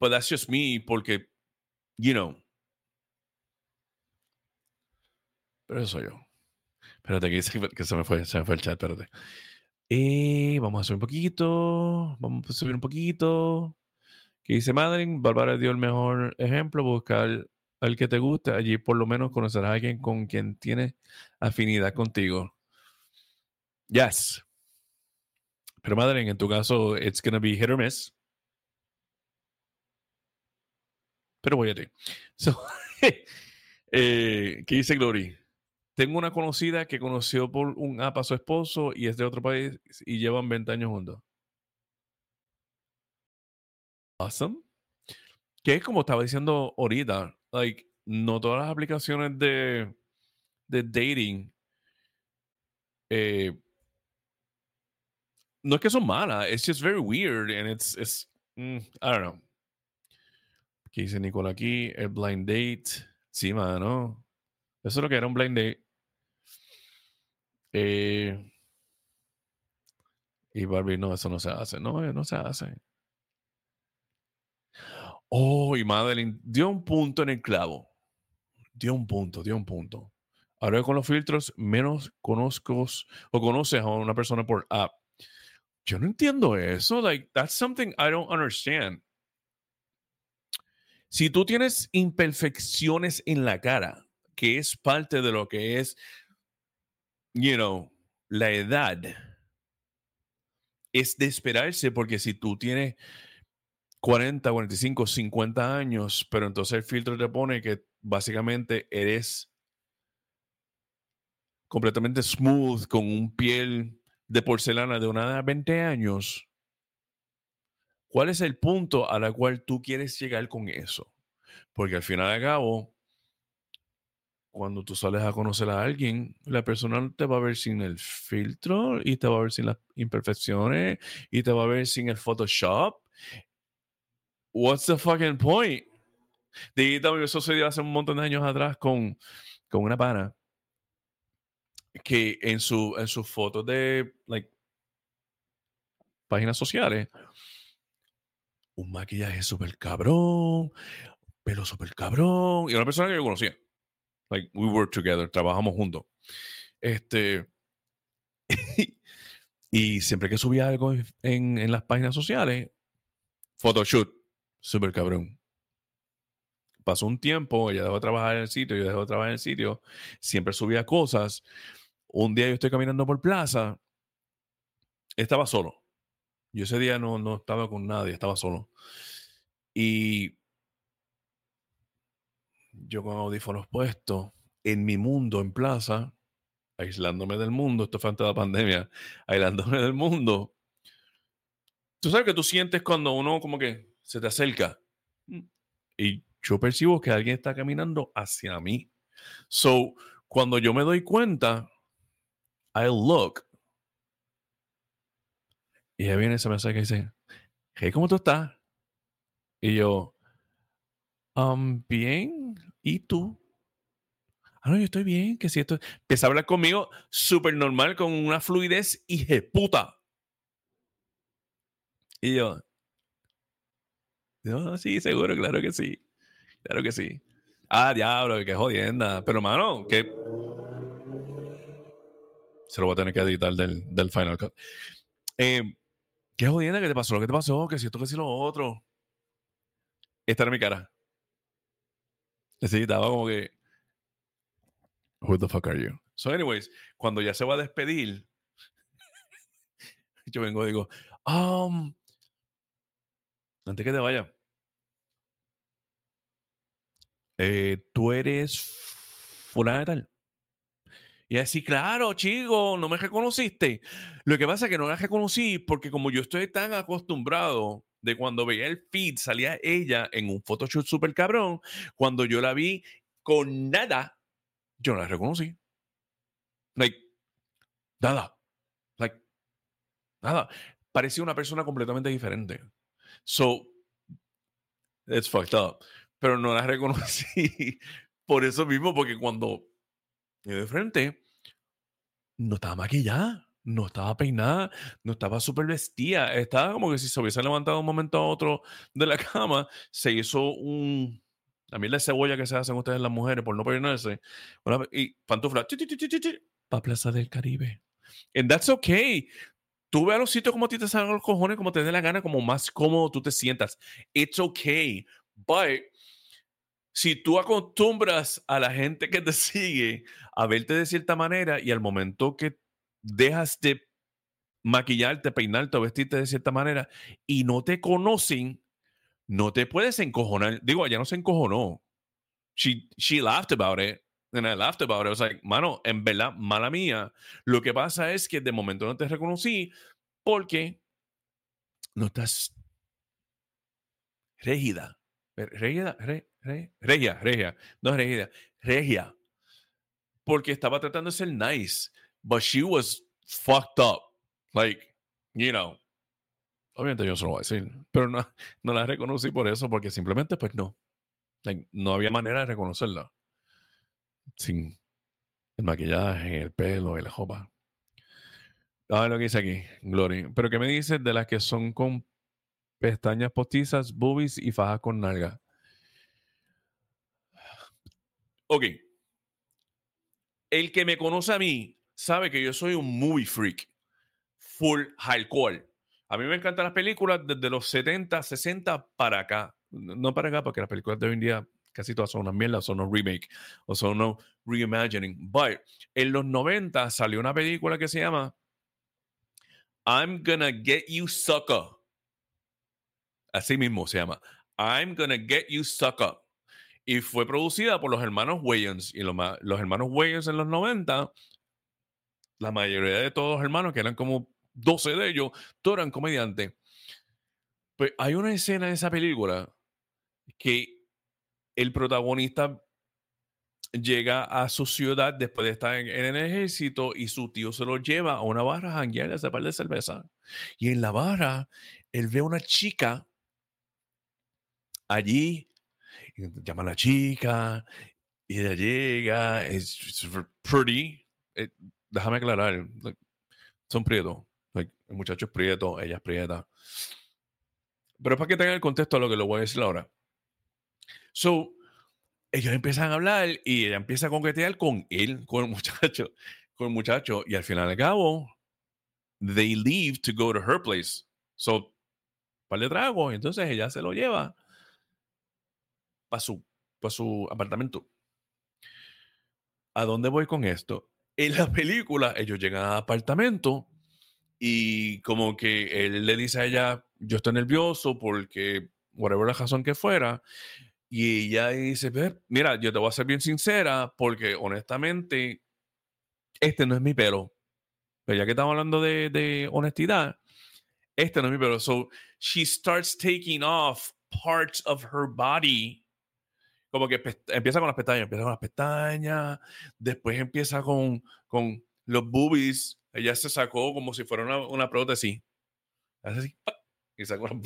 But that's just me porque, you know. Pero eso soy yo. Espérate, que, que se me fue, se me fue el chat, espérate. Y vamos a subir un poquito, vamos a subir un poquito. Que dice Madeline, Bárbara dio el mejor ejemplo, buscar al que te guste, allí por lo menos conocerás a alguien con quien tiene afinidad contigo. Yes. Pero Madeline, en tu caso, it's gonna be hit or miss. Pero voy a ti. Eh, ¿Qué dice Glory? Tengo una conocida que conoció por un app a su esposo y es de otro país y llevan 20 años juntos. Awesome. Que es como estaba diciendo ahorita, like, no todas las aplicaciones de, de dating eh, no es que son malas, it's just very weird and it's, it's mm, I don't know. ¿Qué dice Nicole aquí? El blind date. Sí, mano. Eso es lo que era un blind date. Eh, y Barbie, no, eso no se hace. No, no se hace. Oh, y Madeline dio un punto en el clavo. Dio un punto, dio un punto. Ahora con los filtros, menos conozco o conoces a una persona por app. Yo no entiendo eso. Like, that's something I don't understand. Si tú tienes imperfecciones en la cara, que es parte de lo que es you know, la edad es de esperarse porque si tú tienes 40, 45, 50 años, pero entonces el filtro te pone que básicamente eres completamente smooth con un piel de porcelana de una edad de 20 años. ¿Cuál es el punto a la cual tú quieres llegar con eso? Porque al final de cabo, cuando tú sales a conocer a alguien, la persona te va a ver sin el filtro y te va a ver sin las imperfecciones y te va a ver sin el Photoshop. What's the fucking point? Eso sucedió hace un montón de años atrás con, con una pana que en, su, en sus fotos de like, páginas sociales un maquillaje súper cabrón, pelo súper cabrón, y una persona que yo conocía. Like, we work together, trabajamos juntos. Este, y siempre que subía algo en, en las páginas sociales, photoshoot, súper cabrón. Pasó un tiempo, ella dejó de trabajar en el sitio, yo dejé de trabajar en el sitio, siempre subía cosas. Un día yo estoy caminando por plaza, estaba solo. Yo ese día no, no estaba con nadie, estaba solo. Y yo con audífonos puestos, en mi mundo, en plaza, aislándome del mundo, esto fue antes de la pandemia, aislándome del mundo. Tú sabes que tú sientes cuando uno como que se te acerca. Mm, y yo percibo que alguien está caminando hacia mí. So, cuando yo me doy cuenta, I look. Y ahí viene ese mensaje que dice, hey, ¿cómo tú estás? Y yo, um, bien, ¿y tú? Ah, no, yo estoy bien, que si esto. Empieza a hablar conmigo súper normal, con una fluidez y puta. Y yo, sí, seguro, claro que sí. Claro que sí. Ah, diablo, qué jodienda. Pero, mano, que. Se lo voy a tener que editar del, del Final Cut. Eh, qué jodienda que te pasó, ¿qué te pasó? Que si esto, que si lo otro. Esta era mi cara. Necesitaba como que. Who the fuck are you? So, anyways, cuando ya se va a despedir, yo vengo y digo, um, antes que te vaya, eh, tú eres fulana de tal. Y así, claro, chico, no me reconociste. Lo que pasa es que no la reconocí porque como yo estoy tan acostumbrado de cuando veía el feed, salía ella en un photoshoot súper cabrón, cuando yo la vi con nada, yo no la reconocí. Like, nada. Like, nada. Parecía una persona completamente diferente. So, it's fucked up. Pero no la reconocí por eso mismo, porque cuando me de frente, no estaba maquillada, no estaba peinada, no estaba súper vestida. Estaba como que si se hubiese levantado un momento a otro de la cama, se hizo un. Mí la cebolla que se hacen ustedes las mujeres por no peinarse. y pantufla. Para Plaza del Caribe. And that's okay. Tú ve a los sitios como a ti te salgan los cojones, como te dé la gana, como más cómodo tú te sientas. It's okay. But si tú acostumbras a la gente que te sigue a verte de cierta manera y al momento que dejas de maquillarte, peinarte o vestirte de cierta manera y no te conocen, no te puedes encojonar. Digo, ella no se encojonó. She, she laughed about it. And I laughed about it. I like, mano, en verdad, mala mía. Lo que pasa es que de momento no te reconocí porque no estás rígida. Rígida, regia, regia, no rígida, regia. Porque estaba tratando de ser nice, but she was fucked up. Like, you know. Obviamente yo se lo voy a decir, pero no, no la reconocí por eso, porque simplemente, pues no. No había manera de reconocerla sin el maquillaje, el pelo la jopa. A lo que dice aquí, Glory. Pero ¿qué me dices de las que son con pestañas postizas, boobies y fajas con nalga? Ok. El que me conoce a mí sabe que yo soy un movie freak. Full hardcore. A mí me encantan las películas desde los 70, 60 para acá. No para acá, porque las películas de hoy en día casi todas son una mierda, son unos remake o son unos reimagining. But en los 90 salió una película que se llama I'm Gonna Get You Sucker. Así mismo se llama. I'm Gonna Get You Sucker. Y fue producida por los hermanos Wayans. Y los, los hermanos Wayans en los 90, la mayoría de todos los hermanos, que eran como 12 de ellos, todos eran comediantes. Pues hay una escena en esa película que el protagonista llega a su ciudad después de estar en, el ejército y su tío se lo lleva a una barra a janguear a par de cerveza. Y en la barra, él ve a una chica allí, llama a la chica, y ella llega, es pretty. Eh, déjame aclarar, son prietos. el muchacho es prieto, ella es prieta. Pero para que tengan el contexto a lo que lo voy a decir ahora. So, ellos empiezan a hablar y ella empieza a coquetear con él, con el muchacho, con el muchacho, y al final al cabo, they leave to go to her place. So, para le trago, entonces ella se lo lleva para su, para su apartamento. ¿A dónde voy con esto? En la película, ellos llegan al apartamento y como que él le dice a ella, yo estoy nervioso porque, whatever la razón que fuera, y ella dice, mira, yo te voy a ser bien sincera porque honestamente, este no es mi pelo. Pero ya que estamos hablando de, de honestidad, este no es mi pelo. So she starts taking off parts of her body. Como que empieza con las pestañas, empieza con las pestañas, después empieza con, con los boobies. Ella se sacó como si fuera una, una prótesis. Y sacó las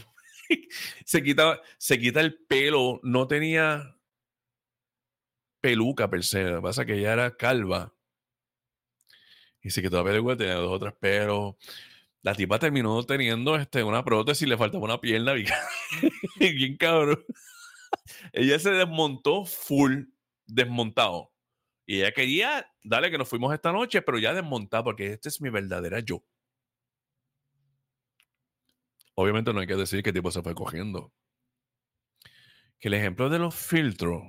se, quita, se quita el pelo, no tenía peluca per se, lo que pasa es que ella era calva. Y se quitó la peluca, tenía dos o tres pelos. La tipa terminó teniendo este, una prótesis y le faltaba una pierna bien, cabrón. ella se desmontó full, desmontado. Y ella quería, dale que nos fuimos esta noche, pero ya desmontado, porque este es mi verdadera yo. Obviamente no hay que decir qué tipo se fue cogiendo. Que el ejemplo de los filtros,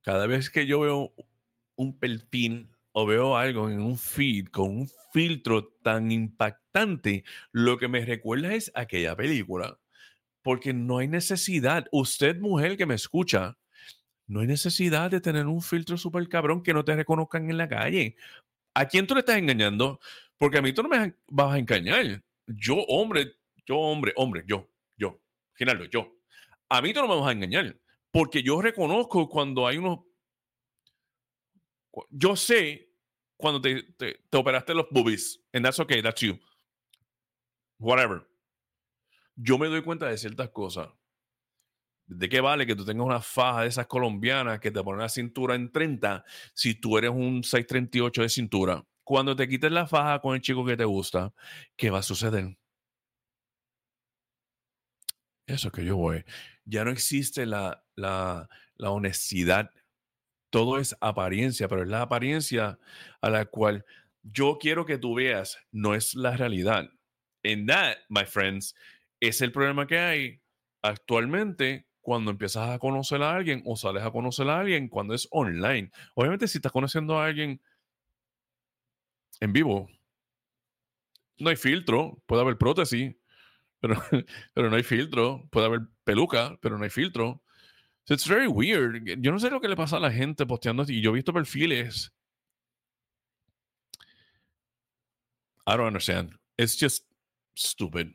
cada vez que yo veo un perfil o veo algo en un feed con un filtro tan impactante, lo que me recuerda es aquella película. Porque no hay necesidad, usted mujer que me escucha, no hay necesidad de tener un filtro súper cabrón que no te reconozcan en la calle. ¿A quién tú le estás engañando? Porque a mí tú no me vas a engañar. Yo, hombre, yo, hombre, hombre, yo, yo, Ginaldo, yo. A mí tú no me vas a engañar, porque yo reconozco cuando hay unos. Yo sé cuando te, te, operaste los boobies, and that's okay, that's you. Whatever. Yo me doy cuenta de ciertas cosas. ¿De qué vale que tú tengas una faja de esas colombianas que te ponen la cintura en 30 si tú eres un 638 de cintura? Cuando te quites la faja con el chico que te gusta, ¿qué va a suceder? Eso que yo voy. Ya no existe la, la, la honestidad. Todo es apariencia, pero es la apariencia a la cual yo quiero que tú veas, no es la realidad. En that, my friends, es el problema que hay actualmente cuando empiezas a conocer a alguien o sales a conocer a alguien cuando es online. Obviamente, si estás conociendo a alguien en vivo, no hay filtro, puede haber prótesis, pero, pero no hay filtro. Puede haber peluca, pero no hay filtro. So it's very weird. Yo no sé lo que le pasa a la gente posteando y yo he visto perfiles. I don't understand. It's just stupid.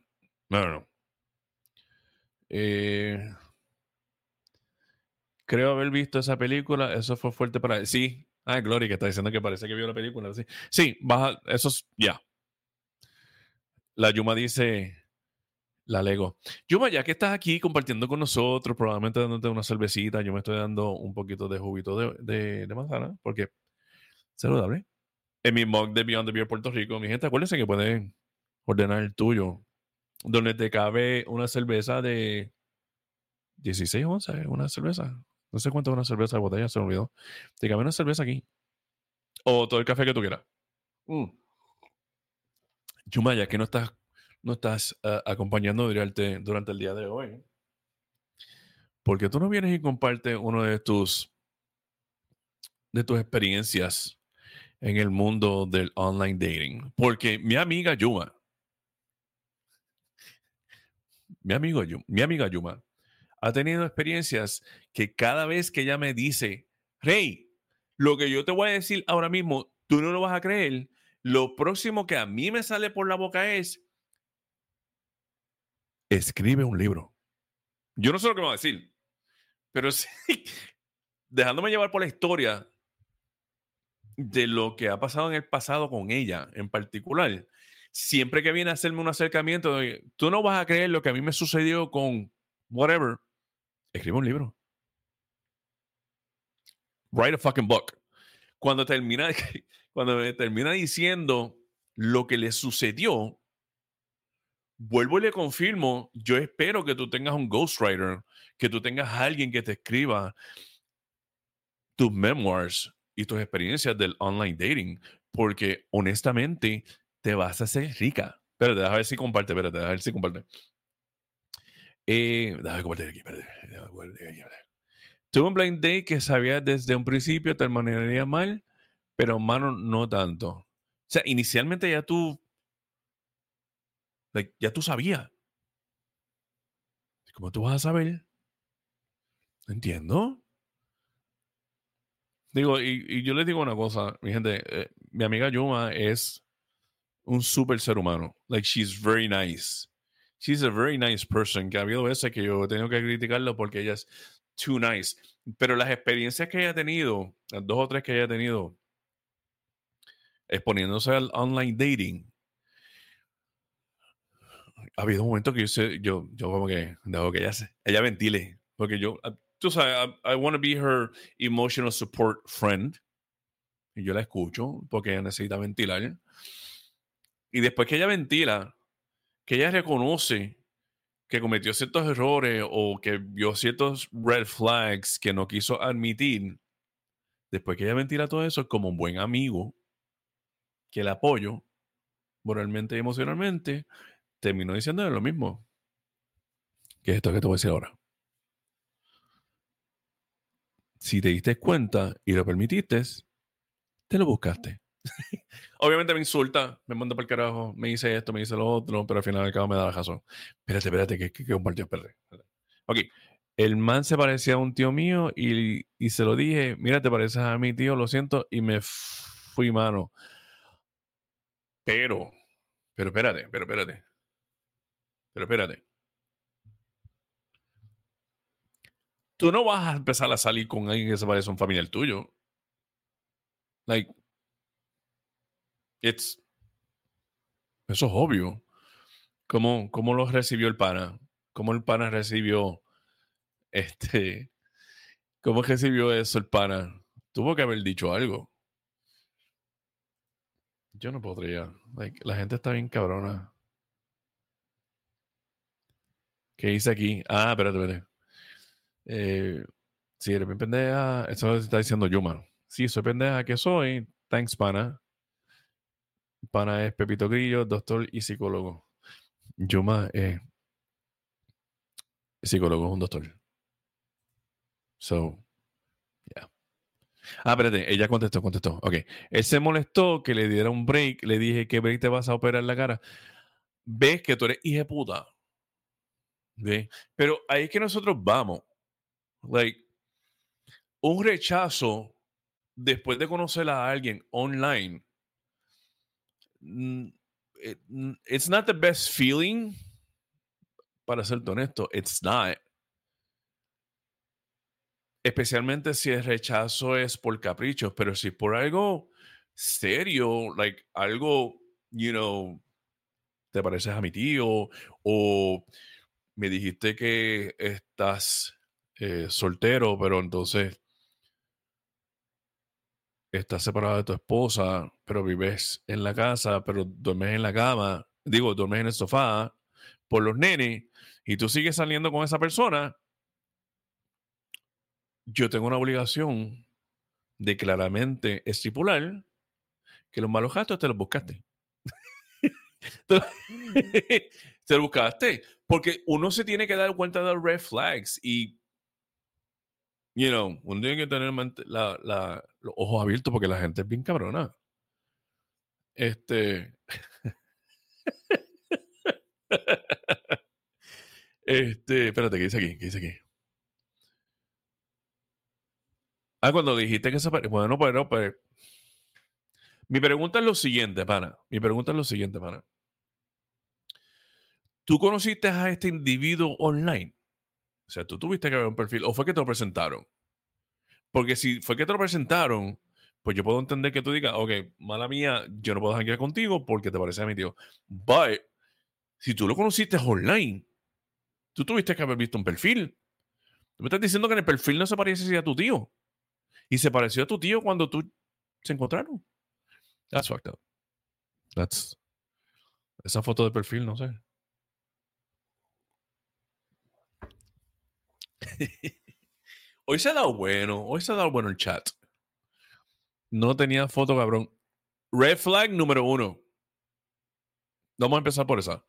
No, no, no. Eh, creo haber visto esa película. Eso fue fuerte para. Sí. Ah, Glory, que está diciendo que parece que vio la película. Sí, sí baja. Eso es. Ya. La Yuma dice. La Lego. Yuma, ya que estás aquí compartiendo con nosotros, probablemente dándote una cervecita, yo me estoy dando un poquito de juguito de, de, manzana, porque saludable. En mi mug de Beyond the Beer Puerto Rico, mi gente, acuérdense que pueden ordenar el tuyo, donde te cabe una cerveza de 16 onzas, una cerveza. No sé cuánto es una cerveza de botella, se me olvidó. Te cabe una cerveza aquí. O todo el café que tú quieras. Mm. Yuma, ya que no estás no estás uh, acompañando durante, durante el día de hoy. Porque tú no vienes y compartes uno de tus de tus experiencias en el mundo del online dating. Porque mi amiga Yuma, mi, amigo, mi amiga Yuma, ha tenido experiencias que cada vez que ella me dice, Rey, lo que yo te voy a decir ahora mismo, tú no lo vas a creer. Lo próximo que a mí me sale por la boca es, escribe un libro. Yo no sé lo que me va a decir, pero sí, dejándome llevar por la historia de lo que ha pasado en el pasado con ella en particular, siempre que viene a hacerme un acercamiento, tú no vas a creer lo que a mí me sucedió con whatever, escribe un libro. Write a fucking book. Cuando termina, cuando termina diciendo lo que le sucedió, vuelvo y le confirmo, yo espero que tú tengas un ghostwriter, que tú tengas alguien que te escriba tus memoirs y tus experiencias del online dating, porque honestamente te vas a hacer rica. Espérate, déjame ver si comparte, espérate, déjame ver si comparte. Eh, déjame compartir aquí, espérate. Tuve un blind date que sabía desde un principio te manejaría mal, pero mano, no tanto. O sea, inicialmente ya tú ya tú sabías. ¿Cómo tú vas a saber? Entiendo. Digo, y, yo les digo una cosa, mi gente, eh, mi amiga Yuma es un super ser humano. Like, she's very nice. She's a very nice person. Que ha habido veces que yo tengo que criticarlo porque ella es too nice. Pero las experiencias que ella ha tenido, las dos o tres que ella ha tenido, exponiéndose al online dating, ha habido un momento que yo sé, yo, yo como que dejo que ella, ella ventile, porque yo, ah, tú sabes, I, want to be her emotional support friend, y yo la escucho porque ella necesita ventilar. Y después que ella ventila, que ella reconoce que cometió ciertos errores o que vio ciertos red flags que no quiso admitir, después que ella ventila todo eso, como un buen amigo que la apoyo moralmente y emocionalmente, terminó diciendo lo mismo. Que es esto que te voy a decir ahora. Si te diste cuenta y lo permitiste, te lo buscaste. Obviamente me insulta, me manda para el carajo, me dice esto, me dice lo otro, pero al final al cabo me da la razón. Espérate, espérate, que, que, que compartió, espérate. Ok, el man se parecía a un tío mío y, y, se lo dije, mira, te pareces a mi tío, lo siento, y me fui mano. Pero, pero espérate, pero espérate. Pero espérate. Tú no vas a empezar a salir con alguien que se parece a un familiar tuyo. Like, it's. Eso es obvio. ¿Cómo, cómo lo recibió el pana? ¿Cómo el pana recibió este. ¿Cómo recibió eso el pana? Tuvo que haber dicho algo. Yo no podría. Like, la gente está bien cabrona. ¿Qué dice aquí? Ah, espérate, espérate. Eh, si eres bien pendeja, eso está diciendo Yuma. Sí, soy pendeja que soy. Thanks, pana. Pana es Pepito Grillo, doctor y psicólogo. Yuma es psicólogo, es un doctor. So, yeah. Ah, espérate, ella contestó, contestó. Ok. Él se molestó que le diera un break. Le dije, ¿qué break te vas a operar la cara? Ves que tú eres hija puta. Pero ahí es que nosotros vamos. Like, un rechazo después de conocer a alguien online. Mm, mm, it's not the best feeling. Para ser honesto, it's not. Especialmente si el rechazo es por caprichos, pero si por algo serio, like algo, you know, te pareces a mi tío o me dijiste que estás eh, soltero, pero entonces estás separado de tu esposa, pero vives en la casa, pero duermes en la cama, digo, duermes en el sofá por los nenes y tú sigues saliendo con esa persona, yo tengo una obligación de claramente estipular que los malos gastos te los buscaste. Te buscaste. Porque uno se tiene que dar cuenta de los red flags y, you know, uno tiene que tener la, la, los ojos abiertos porque la gente es bien cabrona. Este. este, espérate, ¿qué dice aquí? ¿Qué dice aquí? Ah, cuando dijiste que se Bueno, pero, pues. Mi pregunta es lo siguiente, pana. Mi pregunta es lo siguiente, pana. ¿Tú conociste a este individuo online? O sea, tú tuviste que ver un perfil o fue que te lo presentaron. Porque si fue que te lo presentaron, pues yo puedo entender que tú digas, ok, mala mía, yo no puedo janguear contigo porque te parece a mi tío. But, si tú lo conociste online, tú tuviste que haber visto un perfil. Tú me estás diciendo que en el perfil no se parece a tu tío. Y se pareció a tu tío cuando tú se encontraron. That's fucked up. That's. Esa foto de perfil, no sé. hoy se ha dado bueno, hoy se ha dado bueno el chat. No tenía foto, cabrón. Red flag número uno. Vamos a empezar por esa.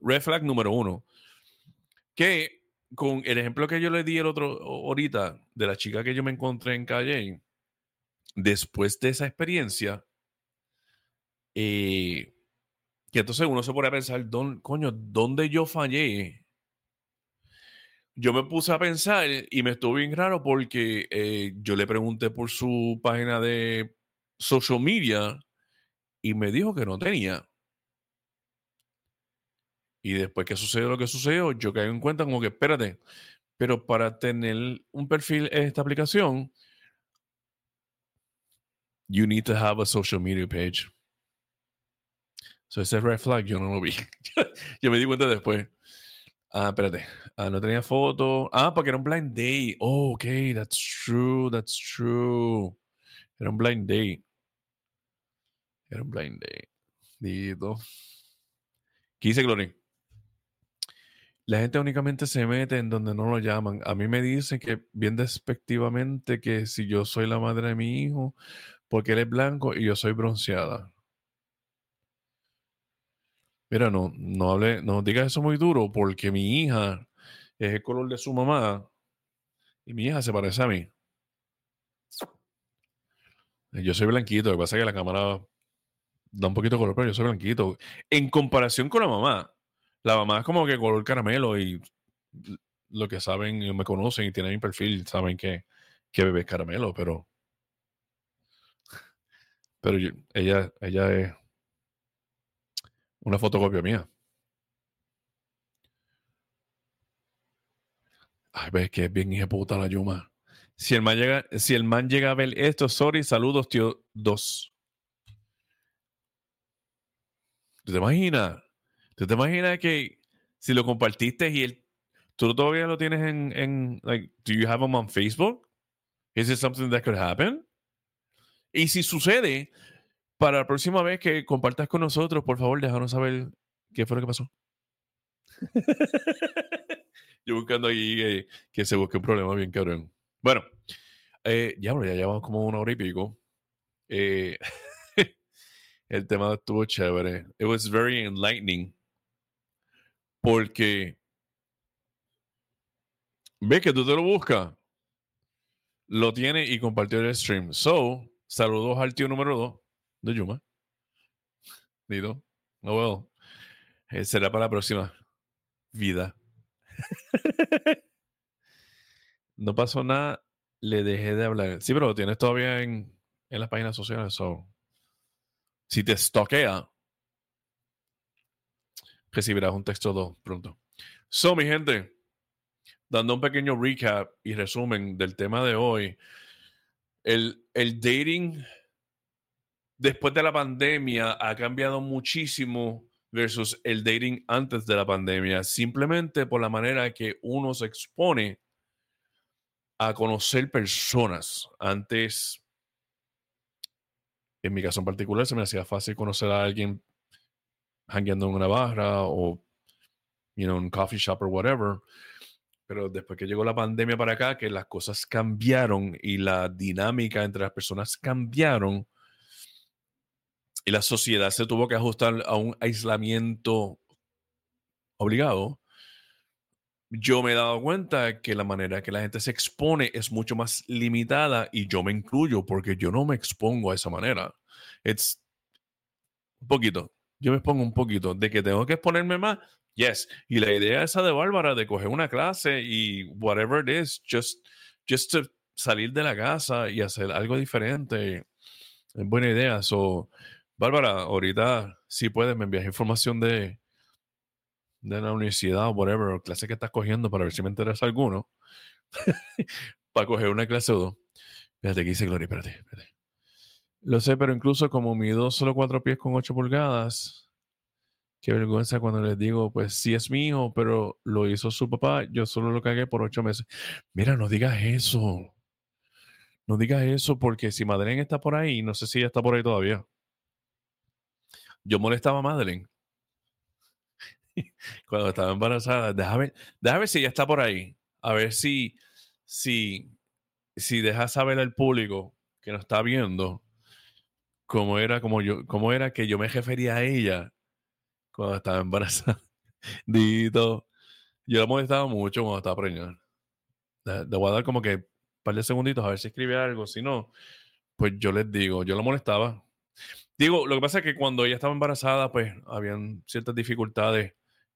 Red flag número uno. Que con el ejemplo que yo le di el otro ahorita de la chica que yo me encontré en calle, después de esa experiencia, eh, que entonces uno se pone a pensar, Don, coño, ¿dónde yo fallé? Yo me puse a pensar y me estuvo bien raro porque eh, yo le pregunté por su página de social media y me dijo que no tenía. Y después que sucedió lo que sucedió, yo caigo en cuenta como que, espérate, pero para tener un perfil en esta aplicación, you need to have a social media page. So ese red flag yo no lo vi. yo me di cuenta después. Ah, espérate. Ah, no tenía foto. Ah, porque era un blind date. Oh, ok, that's true, that's true. Era un blind date. Era un blind date. Dito. ¿Qué dice Glory? La gente únicamente se mete en donde no lo llaman. A mí me dicen que bien despectivamente que si yo soy la madre de mi hijo, porque él es blanco y yo soy bronceada. Mira, no, no hable, no digas eso muy duro, porque mi hija es el color de su mamá y mi hija se parece a mí. Yo soy blanquito, lo que pasa es que la cámara da un poquito de color, pero yo soy blanquito. En comparación con la mamá, la mamá es como que color caramelo y lo que saben me conocen y tienen mi perfil saben que, que bebé es caramelo, pero. Pero ella, ella es una fotocopia mía. Ay, ves que es bien hija puta la Yuma. Si el man llega, si el man llega a ver esto, sorry, saludos, tío. Dos. ¿Tú te imaginas? ¿Tú te imaginas que si lo compartiste y él, tú todavía lo tienes en, en like, do you have him on Facebook? Is it something that could happen? Y si sucede, para la próxima vez que compartas con nosotros, por favor, déjanos saber qué fue lo que pasó. Yo buscando ahí que se busque un problema bien cabrón. Bueno, eh, ya, ya llevamos como una hora y pico. Eh, el tema estuvo chévere. It was very enlightening. Porque ve que tú te lo buscas, lo tiene y compartió el stream. So, saludos al tío número 2 de Yuma. Dido. No, well. Eh, será para la próxima vida. no pasó nada, le dejé de hablar. Sí, pero lo tienes todavía en, en las páginas sociales. So, si te estoquea, recibirás un texto 2 pronto. So, mi gente, dando un pequeño recap y resumen del tema de hoy, el, el dating después de la pandemia ha cambiado muchísimo versus el dating antes de la pandemia, simplemente por la manera que uno se expone a conocer personas. Antes, en mi caso en particular, se me hacía fácil conocer a alguien hangueando en una barra o, you know, en un coffee shop o whatever. Pero después que llegó la pandemia para acá, que las cosas cambiaron y la dinámica entre las personas cambiaron y la sociedad se tuvo que ajustar a un aislamiento obligado, yo me he dado cuenta que la manera que la gente se expone es mucho más limitada y yo me incluyo porque yo no me expongo a esa manera. Es un poquito yo me expongo un poquito de que tengo que exponerme más. Yes. Y la idea esa de Bárbara de coger una clase y whatever it is, just, just to salir de la casa y hacer algo diferente. Es buena idea. So, Bárbara, ahorita si puedes me envías información de, de la universidad o whatever, clase que estás cogiendo para ver si me interesa alguno. para coger una clase o dos. Fíjate que dice Gloria, espérate, espérate. Lo sé, pero incluso como mido solo cuatro pies con ocho pulgadas, qué vergüenza cuando les digo, pues sí es mío, pero lo hizo su papá, yo solo lo cagué por ocho meses. Mira, no digas eso. No digas eso porque si Madeleine está por ahí, no sé si ella está por ahí todavía. Yo molestaba a Madeleine cuando estaba embarazada. Déjame, déjame si ella está por ahí. a ver si, si, si deja saber al público que nos está viendo cómo era, como yo, cómo era que yo me refería a ella cuando estaba embarazada. Dito. Yo la molestaba mucho cuando estaba preñada. Le, voy a dar como que un par de segunditos a ver si escribe algo. Si no, pues yo les digo, yo la molestaba. Digo, lo que pasa es que cuando ella estaba embarazada, pues habían ciertas dificultades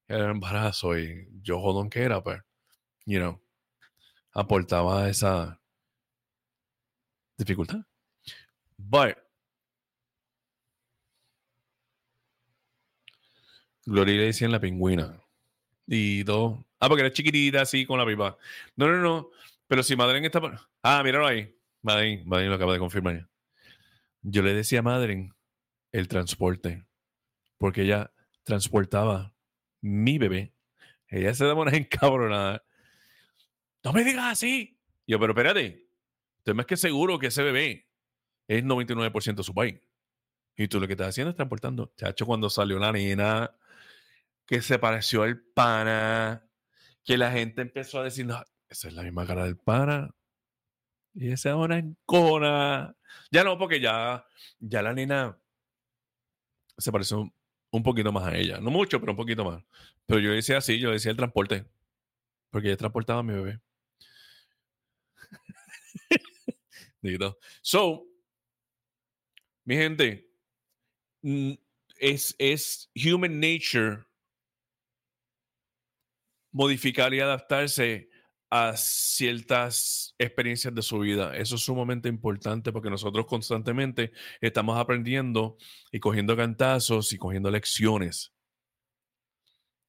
en el embarazo y yo jodón que era, pues, you know, aportaba esa dificultad. But, Gloria le decían la pingüina. Y dos. Ah, porque era chiquitita así con la pipa. No, no, no. Pero si Madren está. Ah, míralo ahí. Madren, Madren lo acaba de confirmar. Yo le decía a Madren el transporte. Porque ella transportaba mi bebé. Ella se demora en cabronada. No me digas así. Yo, pero espérate. Estoy más que seguro que ese bebé es 99% su país. Y tú lo que estás haciendo es transportando. Chacho, cuando salió la nena que se pareció al pana, que la gente empezó a decir, no, esa es la misma cara del pana. Y esa ahora en cona. Ya no, porque ya, ya la nena se pareció un, poquito más a ella. No mucho, pero un poquito más. Pero yo decía así, yo decía el transporte. Porque ella transportaba a mi bebé. so, mi gente, es, es human nature modificar y adaptarse a ciertas experiencias de su vida. Eso es sumamente importante porque nosotros constantemente estamos aprendiendo y cogiendo cantazos y cogiendo lecciones.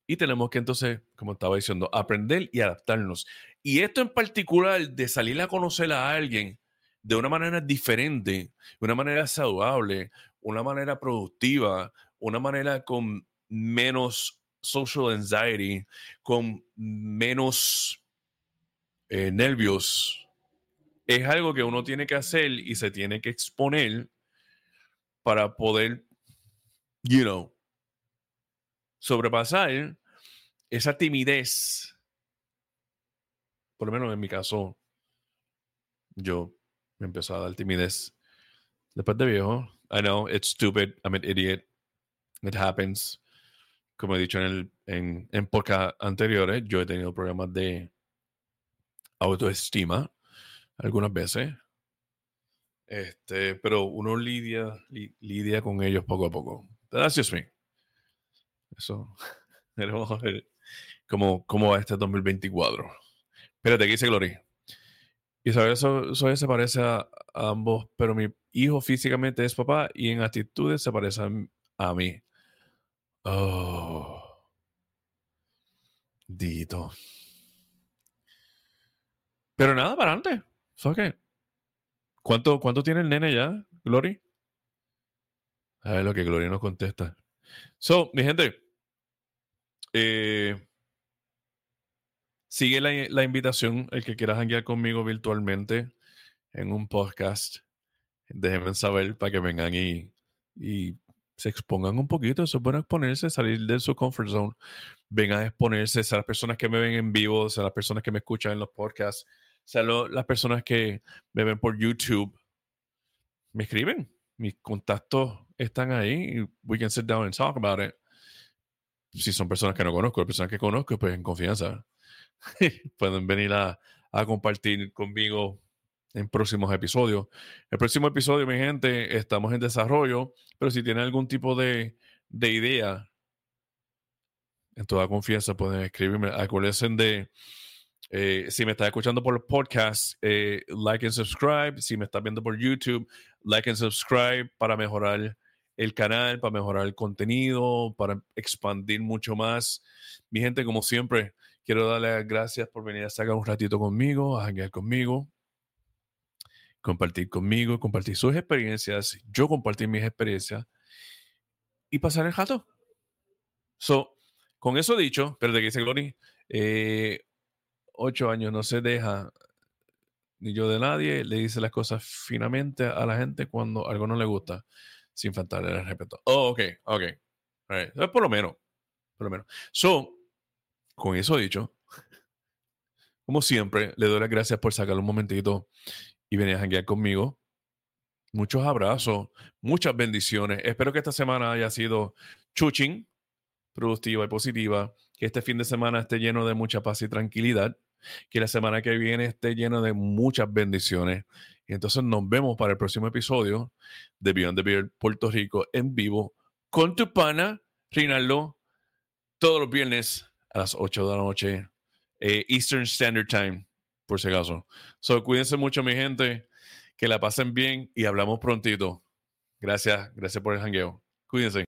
Y tenemos que entonces, como estaba diciendo, aprender y adaptarnos. Y esto en particular de salir a conocer a alguien de una manera diferente, de una manera saludable, una manera productiva, una manera con menos social anxiety, con menos eh, nervios, es algo que uno tiene que hacer y se tiene que exponer para poder, you know, sobrepasar esa timidez. Por lo menos en mi caso, yo me empezó a dar timidez después de viejo. I know it's stupid. I'm an idiot. It happens como he dicho en, el, en, en anteriores, yo he tenido problemas de autoestima algunas veces. Este, pero uno lidia, lidia con ellos poco a poco. Gracias, me. Eso. Vamos a ver cómo, cómo va este 2024. Espérate, ¿qué dice Glory? Isabel eso, eso se parece a, ambos, pero mi hijo físicamente es papá y en actitudes se parece a mí. Oh. Dito. Pero nada, para adelante. qué? ¿Cuánto, ¿Cuánto tiene el nene ya, Glory? A ver lo que Glory nos contesta. So, mi gente, eh, sigue la, invitación, el que quiera janguear conmigo virtualmente en un podcast. Déjenme saber para que vengan y, y se expongan un poquito, eso es bueno exponerse, salir de su comfort zone, vengan a exponerse, a las personas que me ven en vivo, a las personas que me escuchan en los podcasts, a las personas que me ven por YouTube, me escriben, mis contactos están ahí y we can sit down and talk about it. Si son personas que no conozco, personas que conozco, pues en confianza pueden venir a, a compartir conmigo en próximos episodios. El próximo episodio, mi gente, estamos en desarrollo, pero si tienen algún tipo de, idea, en toda confianza pueden escribirme. Acuérdense de, eh, si me estás escuchando por el podcast, eh, like and subscribe. Si me estás viendo por YouTube, like and subscribe para mejorar el canal, para mejorar el contenido, para expandir mucho más. Mi gente, como siempre, quiero darle gracias por venir a sacar un ratito conmigo, a janguear conmigo compartir conmigo, compartir sus experiencias, yo compartir mis experiencias y pasar el jato. So, con eso dicho, pero que dice Glory, eh, ocho años no se deja ni yo de nadie, le dice las cosas finamente a la gente cuando algo no le gusta, sin faltarle el respeto. Oh, ok, ok. Por lo menos, por lo menos. So, con eso dicho, como siempre, le doy las gracias por sacar un momentito y venir a janguear conmigo. Muchos abrazos, muchas bendiciones. Espero que esta semana haya sido chuching, productiva y positiva. Que este fin de semana esté lleno de mucha paz y tranquilidad. Que la semana que viene esté lleno de muchas bendiciones. Y entonces nos vemos para el próximo episodio de Beyond the Beard Puerto Rico en vivo con tu pana, Rinaldo, todos los viernes a las 8 de la noche, eh, Eastern Standard Time, por si acaso. So, cuídense mucho, mi gente, que la pasen bien y hablamos prontito. Gracias, gracias por el jangueo. Cuídense.